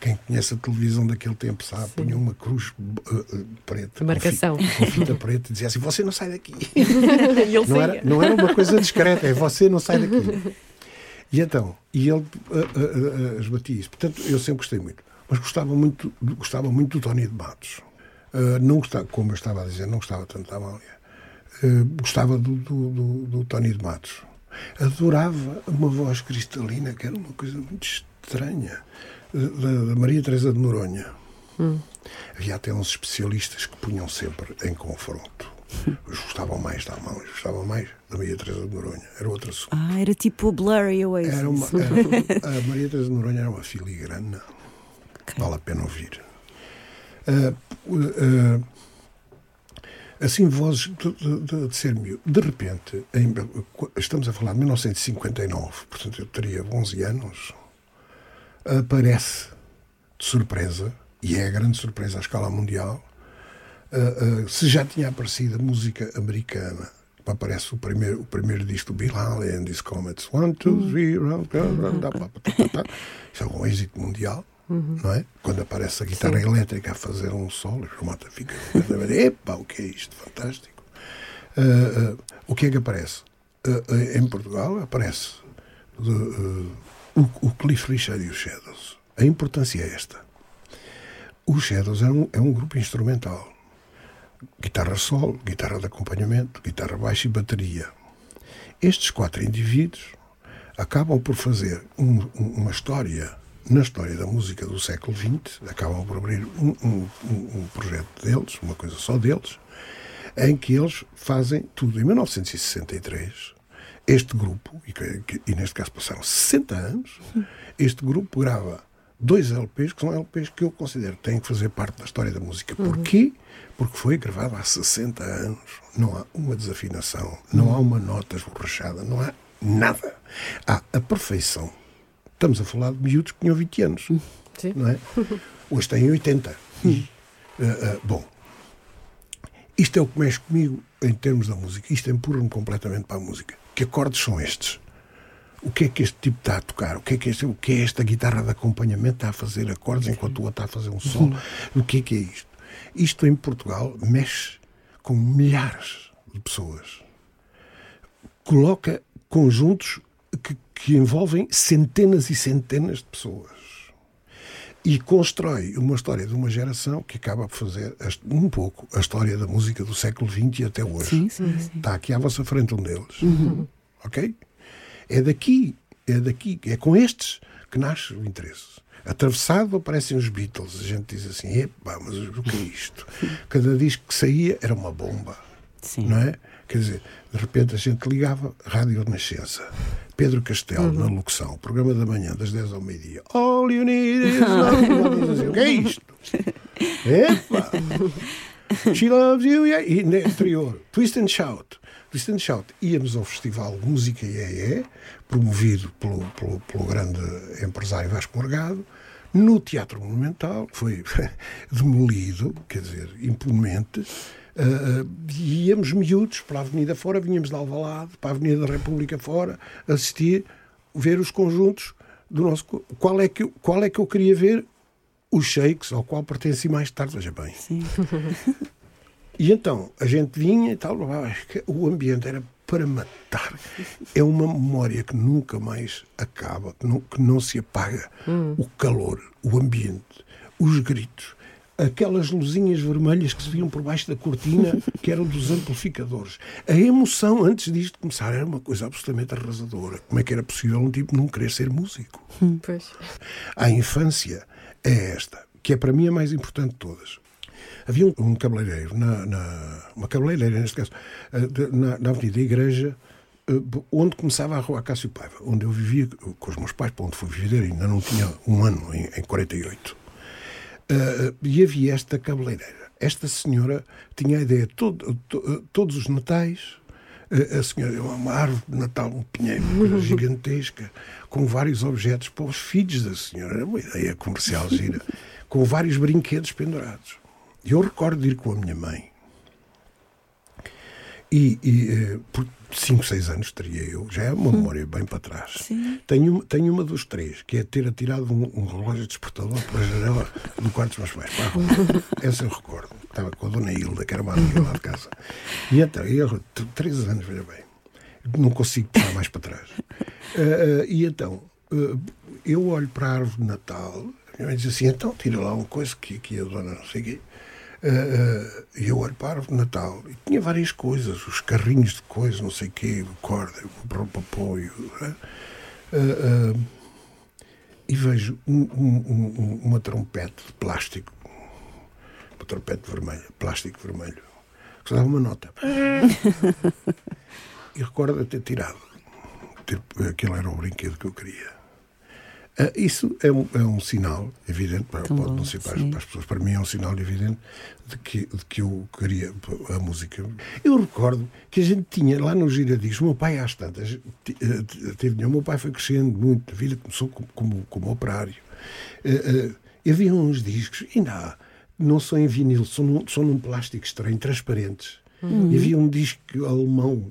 Quem conhece a televisão daquele tempo sabe, punha uma cruz uh, uh, preta. Marcação. Com fita, com fita preta e dizia assim: Você não sai daqui. Não era, não era uma coisa discreta, é você não sai daqui. E então, e ele uh, uh, esbatia isso. Portanto, eu sempre gostei muito. Mas gostava muito, gostava muito do Tony de Matos. Não gostava, como eu estava a dizer, não gostava tanto da Amália. Uh, gostava do, do, do, do Tony de Matos. Adorava uma voz cristalina, que era uma coisa muito estranha, uh, da, da Maria Teresa de Noronha. Havia até uns especialistas que punham sempre em confronto. Eles gostavam mais da Amália, gostavam mais da Maria Teresa de Noronha. Era outra assunto. Ah, era tipo Blurry Oasis. Era uma, era- a Maria Teresa de Noronha era uma filigrana. Vale a pena ouvir. Ah, ah, assim, vozes de, de- de- ser miúdo. De repente, em- estamos a falar de 1959, portanto eu teria 11 anos, aparece de surpresa, e é a grande surpresa à escala mundial, ah, ah, se já tinha aparecido a música americana, aparece o primeiro, o primeiro disco do Bill Haley and his Comets. One, two, three, round, round, round, tá, tá, tá, tá, tá. Isso é um êxito mundial, não é? Quando aparece a guitarra elétrica a fazer um solo, a mata fica. Epa, o que é isto? Fantástico. Ah, ah, o que é que aparece? Ah, em Portugal aparece de, o, o Cliff Richard e os Shadows. A importância é esta. Os Shadows é um, é um grupo instrumental. Guitarra solo, guitarra de acompanhamento, guitarra baixa e bateria. Estes quatro indivíduos acabam por fazer um- uma história, na história da música do século XX, acabam por abrir um, um- um- projeto deles, uma coisa só deles, em que eles fazem tudo. Em 1963, este grupo, e, que- e neste caso passaram 60 anos, este grupo grava dois LPs, que são LPs que eu considero que têm que fazer parte da história da música. Porquê? Porque foi gravado há 60 anos. Não há uma desafinação, não há uma nota esborrachada, não há nada. Há a perfeição. Estamos a falar de miúdos que tinham 20 anos, Sim. não é? Hoje têm 80. E, ah, ah, bom, isto é o que mexe comigo em termos da música. Isto empurra-me completamente para a música. Que acordes são estes? O que é que este tipo está a tocar? O que é que, este, o que é esta guitarra de acompanhamento está a fazer acordes enquanto o outro está a fazer um solo? O que é que é isto? Isto em Portugal mexe com milhares de pessoas. Coloca conjuntos que, envolvem centenas e centenas de pessoas e constrói uma história de uma geração que acaba por fazer um pouco a história da música do século XX e até hoje. Sim, sim, sim. Está aqui à vossa frente um deles. Ok? É daqui, é daqui, é com estes que nasce o interesse. Atravessado aparecem os Beatles. A gente diz assim: epá, mas o que é isto? Cada disco que saía era uma bomba. Sim. Não é? Quer dizer, de repente a gente ligava Rádio Renascença, Pedro Castelo na locução, programa da manhã, das 10 ao meio-dia. All you need is love. O que é isto? Epa! She loves you. yeah. E no exterior, Twist and Shout. Twist and Shout. Íamos ao Festival Música IEE, promovido pelo, pelo, pelo grande empresário Vasco Morgado, no Teatro Monumental, foi demolido, quer dizer, impunemente. Uh, íamos miúdos para a Avenida fora, vinhamos de Alvalade para a Avenida da República fora, assistir, ver os conjuntos do nosso. Qual é que, eu- qual é que eu queria ver? Os Shakes, ao qual pertenci mais tarde, veja bem. E então, a gente vinha e tal, ah, que o ambiente era para matar. É uma memória que nunca mais acaba, que não, que não se apaga. O calor, o ambiente, os gritos, aquelas luzinhas vermelhas que se viam por baixo da cortina, que eram dos amplificadores. A emoção antes disto começar era uma coisa absolutamente arrasadora. Como é que era possível um tipo não querer ser músico? Pois. A infância é esta, que é para mim a mais importante de todas. Havia um, um cabeleireiro, na, na- uma cabeleireira neste caso, eh, na, na Avenida Igreja, eh, onde começava a Rua Cássio Paiva, onde eu vivia com os meus pais, para onde fui viver, ainda não tinha um ano, em, em 48. Eh, e havia esta cabeleireira. Esta senhora tinha a ideia, todo, to- todos os natais, eh, a senhora, uma árvore de Natal, um pinheiro, gigantesca, com vários objetos para os filhos da senhora. Era uma ideia comercial gira, com vários brinquedos pendurados. Eu recordo de ir com a minha mãe. E, e eh, por 5, 6 anos teria eu, já é uma memória bem para trás. Sim. Tenho, tenho uma dos três, que é ter atirado um, um relógio despertador pela janela do quarto dos meus pais. Para a rua. Essa eu recordo. Estava com a dona Hilda, que era uma amiga lá de casa. E então, eu, t- três anos, veja bem. Não consigo puxar mais para trás. Ah, ah, e então, ah, eu olho para a árvore de Natal, a minha mãe diz assim: então, tira lá uma coisa que aqui a dona não sei o quê. Ah, ah, E eu olho para a árvore de Natal e tinha várias coisas, os carrinhos de coisas, não sei o quê, o corda, o apoio. e vejo um- um- um- um- uma trompete de plástico, uma trompete vermelha, plástico vermelho, que só dava uma nota. e recordo de ter tirado. Ter, aquele era o brinquedo que eu queria. Ah, isso é um, é um sinal evidente, para, pode não ser para, para as pessoas, para mim é um sinal evidente de que, de que eu queria a música. Eu recordo que a gente tinha lá no Giradiscos, o meu pai às tantas, eh, teve, o meu pai foi crescendo muito, a vida começou como, como, como operário. Eh, e havia uns discos, ainda há, não são em vinil, são num, são num plástico estranho, transparentes. E havia um disco alemão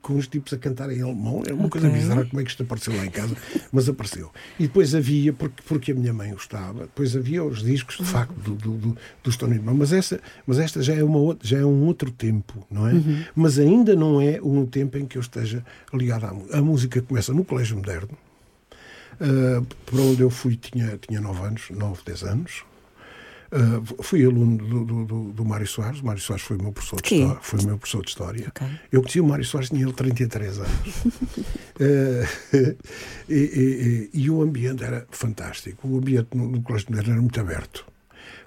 com os tipos a cantar em alemão. Era uma coisa Ok. bizarra como é que isto apareceu lá em casa, mas apareceu. E depois havia, porque, porque a minha mãe gostava, depois havia os discos, de facto, do, do, do, do Stone. Mas, essa, mas esta já é, uma já é um outro tempo, não é? Mas ainda não é um tempo em que eu esteja ligado à música. A música começa no Colégio Moderno, Uh, para onde eu fui tinha, tinha 9 anos, 9, 10 anos. Uh, fui aluno do, do, do, do Mário Soares. O Mário Soares foi o meu professor de história. Foi meu professor de história. Ok. Eu conheci o Mário Soares, tinha ele 33 anos. Uh, e, e- e- e o ambiente era fantástico. O ambiente no, no Colégio Moderno era muito aberto.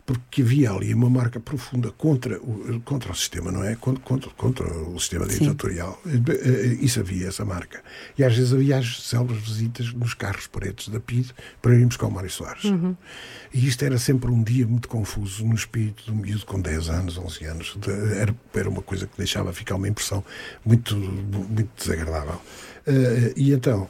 Porque havia ali uma marca profunda contra o, contra o sistema, não é? Contra, contra, contra o sistema ditatorial. Eh, Isso havia, essa marca. E às vezes havia as célebres visitas nos carros pretos da PID para irmos com o Mário Soares. E isto era sempre um dia muito confuso no espírito um miúdo com 10 anos, 11 anos. Era, era uma coisa que deixava ficar uma impressão muito, muito desagradável. Eh, e então,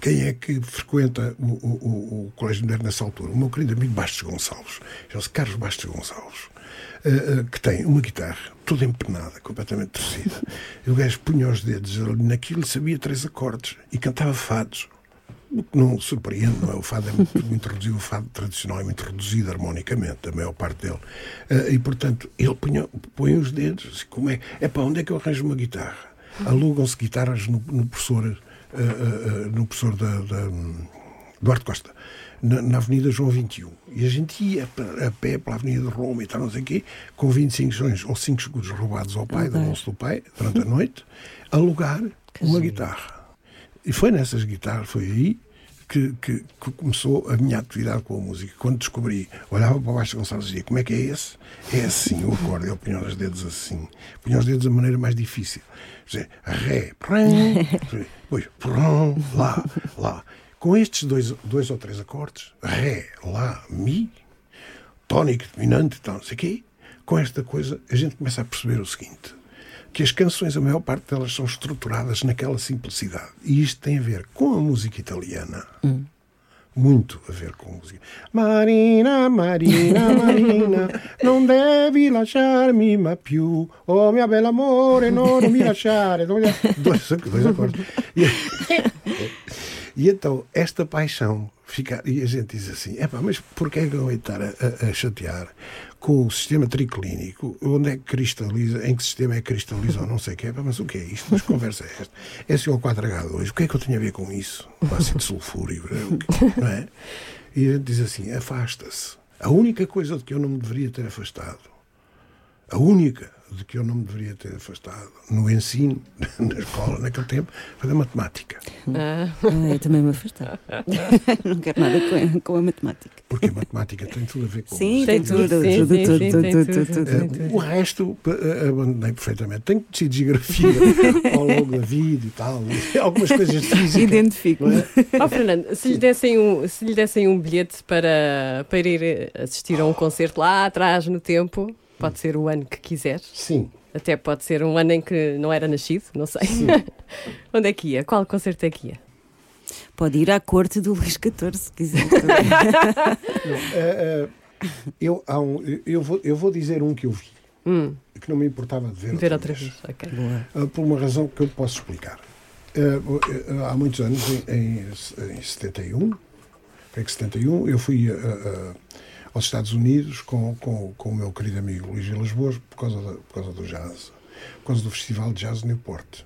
quem é que frequenta o, o- o- Colégio Moderno nessa altura? O meu querido amigo Bastos Gonçalves, chama-se Carlos Bastos Gonçalves, eh, eh, que tem uma guitarra toda empenada, completamente torcida. O gajo punha os dedos naquilo sabia três acordes e cantava fados. O que não surpreende, não é? O fado é muito, muito reduzido, o fado tradicional é muito reduzido harmonicamente, a maior parte dele. Eh, e, portanto, ele punha, põe os dedos, como é? É para onde é que eu arranjo uma guitarra? Alugam-se guitarras no, no professor, no professor da, da, Duarte Costa, na, na Avenida João 21. E a gente ia a pé pela Avenida de Roma e tal, não sei o quê, com 25 milhões ou 5 escudos roubados ao pai, do bolso do pai, durante a noite, alugar uma guitarra. E foi nessas guitarras, foi aí que, que- que começou a minha atividade com a música. Quando descobri, olhava para baixo Gonçalves e dizia: Como é que é esse? É assim o acorde. Ele punha os dedos assim. Punha os dedos da maneira mais difícil. Dizer, Ré, prum, depois, prum, lá, lá. Com estes dois, dois ou três acordes, Ré, Lá, Mi, tónico, dominante tal, não sei o quê, com esta coisa a gente começa a perceber o seguinte: que as canções, a maior parte delas, são estruturadas naquela simplicidade. E isto tem a ver com a música italiana. Muito a ver com a música. Marina, Marina, Marina, non devi lasciarmi ma più. Oh, mia bella amore, no, non mi lasciare. Dois, dois, acordes. E, e então, esta paixão fica. E a gente diz assim: é mas porquê que eu vou estar a, a- a chatear com o sistema triclínico? Onde é que cristaliza? Em que sistema é que cristaliza ou não sei o quê? Epá, mas o que é isto? Mas que conversa é esta? SO4H2, o que é que eu tenho a ver com isso? O ácido sulfúrico, quê? não é? E a gente diz assim: afasta-se. A única coisa de que eu não me deveria ter afastado a única de que eu não me deveria ter afastado no ensino, na escola, naquele tempo, foi da matemática. Ah, Ah, eu também me afastei. não quero nada com, com a matemática. Porque a matemática tem tudo a ver com Sim, a tem tudo, tudo, sim, tudo, sim, tudo, sim, tudo, tem tudo, tudo, tudo, tem tudo. O resto eh, abandonei perfeitamente. Tenho conhecido geografia ao longo da vida e tal, algumas coisas de física. Identifico-me. é? Ó Fernando, se lhe dessem um, se lhe dessem um bilhete para, para ir assistir a um concerto lá atrás no tempo, pode ser o ano que quiser, Sim. até pode ser um ano em que não era nascido, não sei. Onde é que ia? Qual concerto é que ia? Pode ir à corte do Luís XIV, se quiser. Eh, eh, eu, há um- eu, vou, eu vou dizer um que eu vi. Hum, que não me importava de ver, ver outra vez. Ok. Boa. Ah, por uma razão que eu posso explicar. Ah, ah, há muitos anos, em, em, em 71, creio que 71, eu fui aos Estados Unidos com, com, com o meu querido amigo Luís Vilas Boas por causa, da- por causa do jazz, por causa do Festival de Jazz Newport.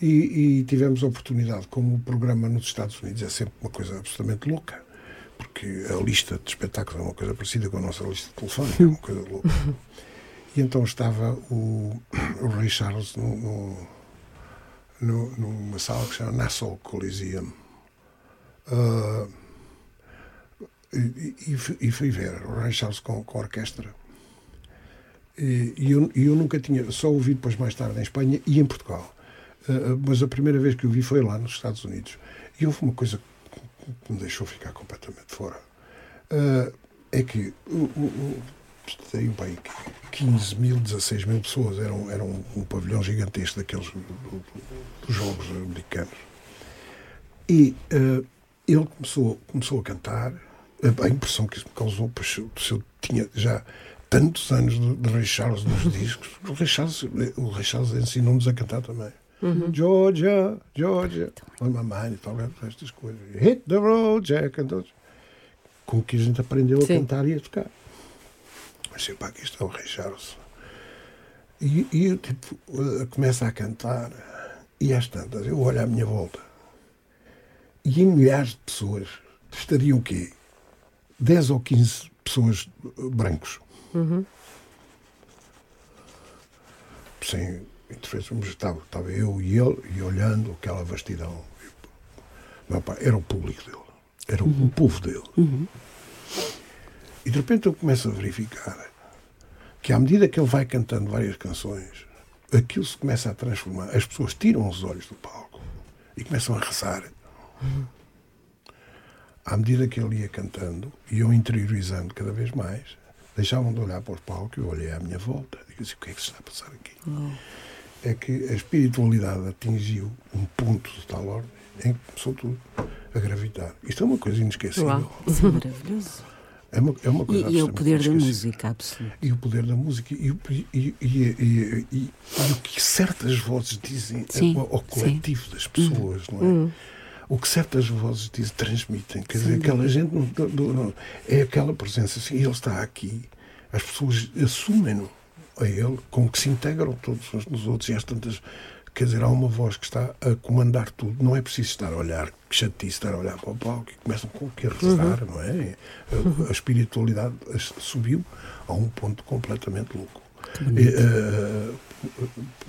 E, e tivemos a oportunidade, como o programa nos Estados Unidos é sempre uma coisa absolutamente louca, porque a lista de espetáculos é uma coisa parecida com a nossa lista de telefone, é uma coisa louca. E então estava o, o Ray Charles no, no- no- numa sala que se chama Nassau Coliseum. Ah, e, e fui- ver o Ray Charles com, com a orquestra. E, e eu, eu nunca tinha, só ouvi depois mais tarde em Espanha e em Portugal. Ah, mas a primeira vez que eu vi foi lá nos Estados Unidos. E houve uma coisa que- me deixou ficar completamente fora. Ah, é que o, o, o, tem bem 15 mil, 16 mil pessoas, era um, um, um pavilhão gigantesco daqueles do- do- dos Jogos Americanos. E ah, ele começou, começou a cantar, a, a impressão que isso me causou, pois se eu, se eu tinha já tantos anos de, de Ray Charles nos discos, o Ray Charles, o Ray Charles ensinou-nos a cantar também. Georgia, Georgia, on my mind, e tal, estas coisas. Hit the road, Jack, and those. Com que a gente aprendeu a Sim. cantar e a tocar. Mas sei, pá, aqui está o Ray Charles. E, e eu, tipo, eh, começo a cantar, e às tantas, eu olho à minha volta, e em milhares de pessoas estariam o quê? 10 ou 15 pessoas eh, brancos. Sem interferência, mas estava, estava eu e ele, e olhando aquela vastidão. Meu pai, era o público dele, era o, o povo dele. E de repente eu começo a verificar que à medida que ele vai cantando várias canções, aquilo se começa a transformar. As pessoas tiram os olhos do palco e começam a rezar. À medida que ele ia cantando eu interiorizando cada vez mais, deixavam de olhar para o palco e eu olhei à minha volta e disse: o que é que se está a passar aqui? É que a espiritualidade atingiu um ponto de tal ordem em que começou tudo a gravitar. Isto é uma coisa inesquecível. Uau. Isso é maravilhoso. É uma, é uma coisa E, e o absolutamente poder da música, absoluto. E o poder da música e, o- e, e, e, o que certas vozes dizem Sim, ao, ao coletivo das pessoas, não é? Hum. O que certas vozes dizem, transmitem. Quer dizer, aquela gente não, não- não- é aquela presença assim, ele está aqui, as pessoas assumem-no a ele, com que se integram todos uns nos outros e às tantas. Quer dizer, há uma voz que está a comandar tudo. Não é preciso estar a olhar, que chatice estar a olhar para o palco e começam com o que a rezar, não é? A, a espiritualidade as- subiu a um ponto completamente louco. E, eh,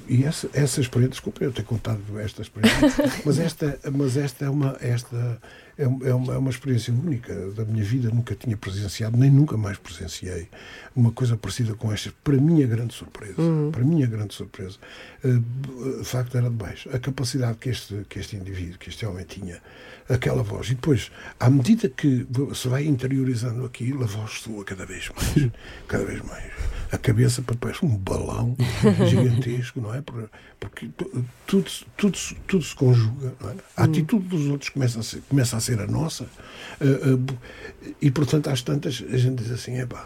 e essa, essa experiência, desculpa eu ter contado esta experiência, mas esta, mas esta é uma esta é, é uma, é uma experiência única. Da minha vida, nunca tinha presenciado, nem nunca mais presenciei uma coisa parecida com esta, para mim a grande surpresa, para mim a grande surpresa, de facto era de baixo, a capacidade que este, que este indivíduo, que este homem tinha, aquela voz, e depois, à medida que se vai interiorizando aquilo, a voz soa cada vez mais, cada vez mais, a cabeça parece um balão gigantesco, não é? Por- Porque tu- tudo, se- tudo, tudo se conjuga, não é? A atitude dos outros começa a ser, começa a, ser a nossa, eh, eh, e portanto, às tantas, a gente diz assim: é pá,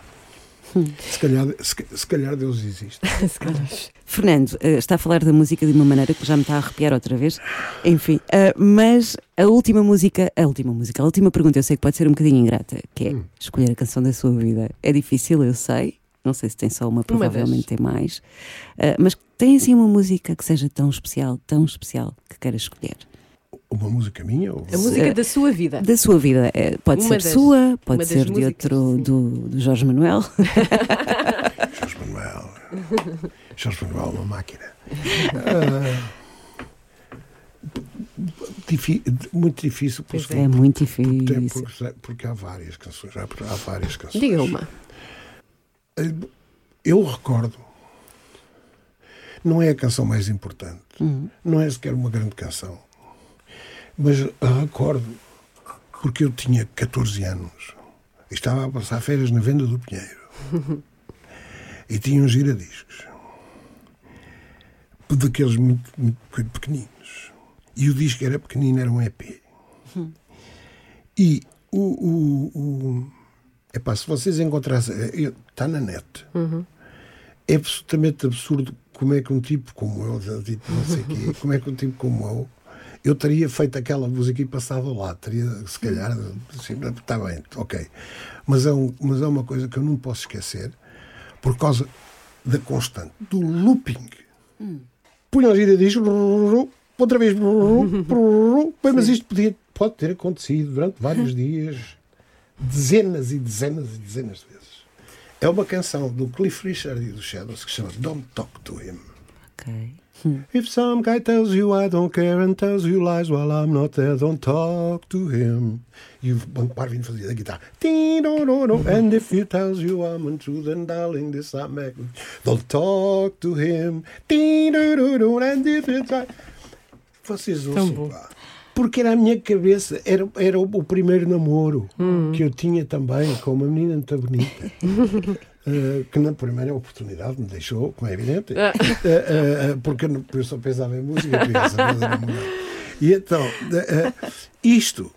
se calhar, se, se calhar Deus existe. Fernando, eh, está a falar da música de uma maneira que já me está a arrepiar outra vez. Enfim, mas a última música, a última música, a última pergunta, eu sei que pode ser um bocadinho ingrata, que é Hum. escolher a canção da sua vida. É difícil, eu sei. Não sei se tem só uma, provavelmente tem mais. Eh, mas tem assim uma música que seja tão especial, tão especial, que queira escolher. Uma música minha? Ou... A música da sua vida. Da sua vida. Eh, pode Uma ser das- sua, uma pode ser de outro, do, do Jorge Manuel. Jorge Manuel. Jorge Manuel, uma máquina. Ah, muito difícil Pois porque, É muito porque, difícil. porque, porque há várias canções. Há, há várias canções. Diga uma. Eu recordo. Não é a canção mais importante. Uhum. Não é sequer uma grande canção. Mas recordo porque eu tinha 14 anos. e Estava a passar férias na venda do Pinheiro. e tinha uns giradiscos. Daqueles muito, muito pequeninos. E o disco era pequenino, era um EP. E o. o, o epá, se vocês encontrassem. Está na net. é absolutamente absurdo como é que um tipo como eu, dito não sei quê, como é que um tipo como eu, eu teria feito aquela música e passado lá, teria, se calhar, assim, está bem, ok. Mas é, um, mas é uma coisa que eu não posso esquecer, por causa da constante, do looping. Punha a vida diz, outra vez, bem, mas isto podia, pode ter acontecido durante vários dias, dezenas e dezenas e dezenas de vezes. É uma canção do Cliff Richard e dos Shadows que chama Don't Talk to Him. Ok. If some guy tells you I don't care and tells you lies while I'm not there, don't talk to him. E o Banco Parvin fazia da guitarra. And if he tells you I'm untrue, then darling, this I make. Don't talk to him. And if it's I... Vocês ouçam, pá. Porque era a minha cabeça, era, era o, primeiro namoro que eu tinha também com uma menina muito bonita. eh, que na primeira oportunidade me deixou, como é evidente, eh, eh, porque eu só pensava em música, namorar. E então, isto,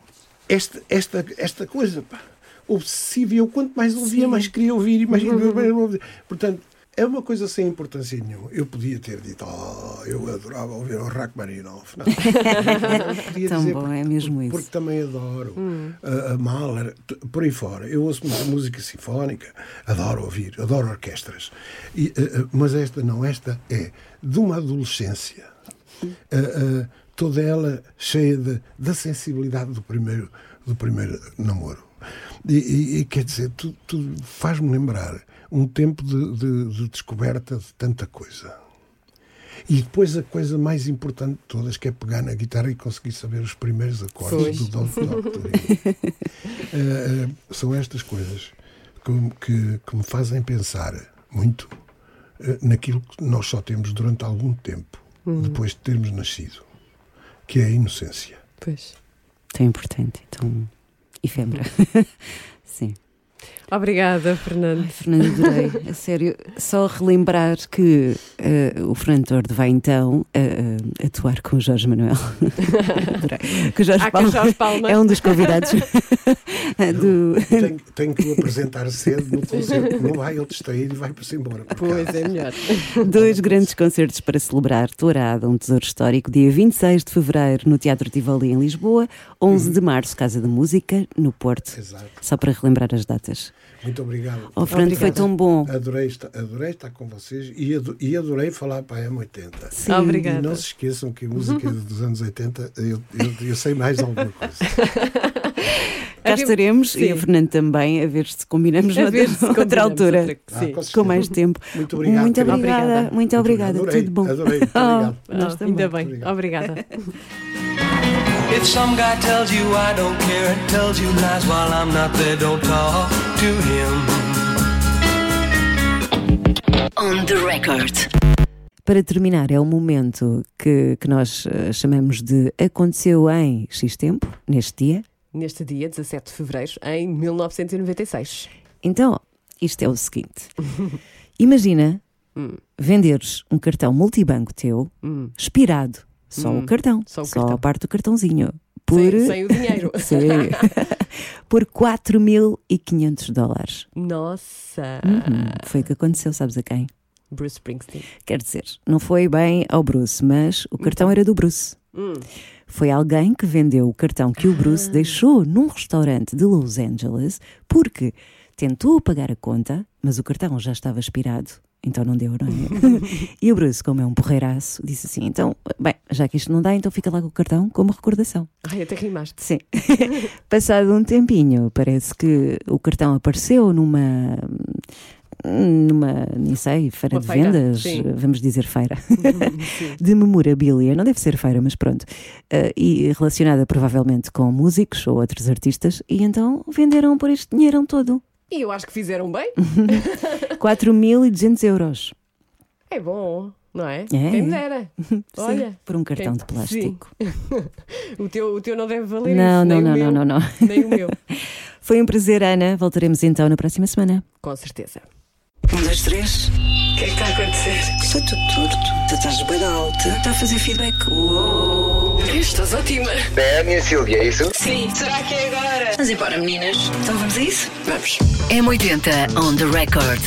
esta, esta, esta coisa, pá, obsessiva, eu quanto mais ouvia, mais queria ouvir, e mais queria ouvir. Portanto, é uma coisa sem importância nenhuma. Eu podia ter dito, oh, eu adorava ouvir o Rachmaninoff. Não. Podia Tão dizer, bom, porque- é mesmo porque, isso. Porque também adoro a, a Mahler, por aí fora. Eu ouço muita música sinfónica, adoro ouvir, adoro orquestras. E, eh, mas esta não, esta é de uma adolescência, eh, eh, toda ela cheia de, da sensibilidade do primeiro, do primeiro namoro. E, e- e, quer dizer, tudo, tudo faz-me lembrar um tempo de, de- de descoberta de tanta coisa. E depois a coisa mais importante de todas, que é pegar na guitarra e conseguir saber os primeiros acordes Pois. do Don't Talk to Him. Eh, eh, são estas coisas que, me- que, que me fazem pensar muito eh, naquilo que nós só temos durante algum tempo, depois de termos nascido, que é a inocência. Pois. Tão importante, tão efêmera. Sim. Obrigada, Fernando. Fernando, adorei. A sério, só relembrar que eh, o Fernando Tordo vai então eh, atuar com o Jorge Manuel. Que o Jorge Ah, que Palma, o Jorge Palma. é um dos convidados do. Tenho, tenho que o apresentar cedo no concerto, não vai ele distrair e vai para-se embora. para Pois é melhor. Dois grandes concertos para celebrar Tourada, um tesouro histórico, dia 26 de fevereiro no Teatro Tivoli em Lisboa, 11 de março Casa da Música no Porto. Exato. Só para relembrar as datas. Muito obrigado. Oh, Fernando, foi Obrigada. tão bom. Adorei estar, adorei estar com vocês e, ado- e adorei falar para a M80. Sim. Obrigada. E não se esqueçam que a música dos anos 80 eu, eu, eu sei mais alguma coisa. Cá estaremos e Sim. o Fernando também, a ver se combinamos A noutra, ver se combinamos altura. outra- Ah, Sim. com. Com mais tempo. Muito obrigado, Muito obrigada. Obrigada. Muito obrigada. Adorei, Tudo bom. adorei. Muito obrigado. Oh, ainda bem. Obrigada. If some guy tells you I don't care and tells you lies while I'm not there, don't talk to him. On the record. Para terminar, é o momento que, que nós eh, chamamos de aconteceu em X tempo, neste dia. Neste dia, 17 de fevereiro, em 1996. Então, isto é o seguinte: imagina venderes um cartão multibanco teu, Hum. expirado, só o cartão, só o só cartão. a parte do cartãozinho, por, Sem, sem o dinheiro. Sim. por 4.500 dólares. Nossa. Uhum, Foi o que aconteceu, sabes a quem? Bruce Springsteen. Quer dizer, não foi bem ao Bruce, mas o cartão era do Bruce. Hum. Foi alguém que vendeu o cartão que o Bruce deixou num restaurante de Los Angeles porque tentou pagar a conta, mas o cartão já estava expirado. Então não deu, não é? e o Bruce, como é um porreiraço, disse assim: então, bem, já que isto não dá, então fica lá com o cartão como recordação. Ai, até rimaste. Sim. Passado um tempinho, parece que o cartão apareceu numa. numa, nem sei, feira Uma de feira, vendas, sim. vamos dizer feira, de memorabilia, não deve ser feira, mas pronto, Eh, e relacionada provavelmente com músicos ou outros artistas, e então venderam por este dinheiro todo. E eu acho que fizeram bem. 4.200 euros. É bom, não é? É. Quem me dera. Sim, Olha. por um cartão quem- de plástico. O teu, o teu não deve valer Não, isso. não, nem não, o meu, não, não, não. Nem o meu. Foi um prazer, Ana. Voltaremos então na próxima semana. Com certeza. Um, dois, três. O que é que está a acontecer? Está tudo torto. Tu estás bem alta. Está a fazer feedback. Uou. Estás ótima. É a minha Silvia, é isso? Sim. Será que é agora? Vamos embora, meninas. Então vamos a isso? Vamos. M80 on the record.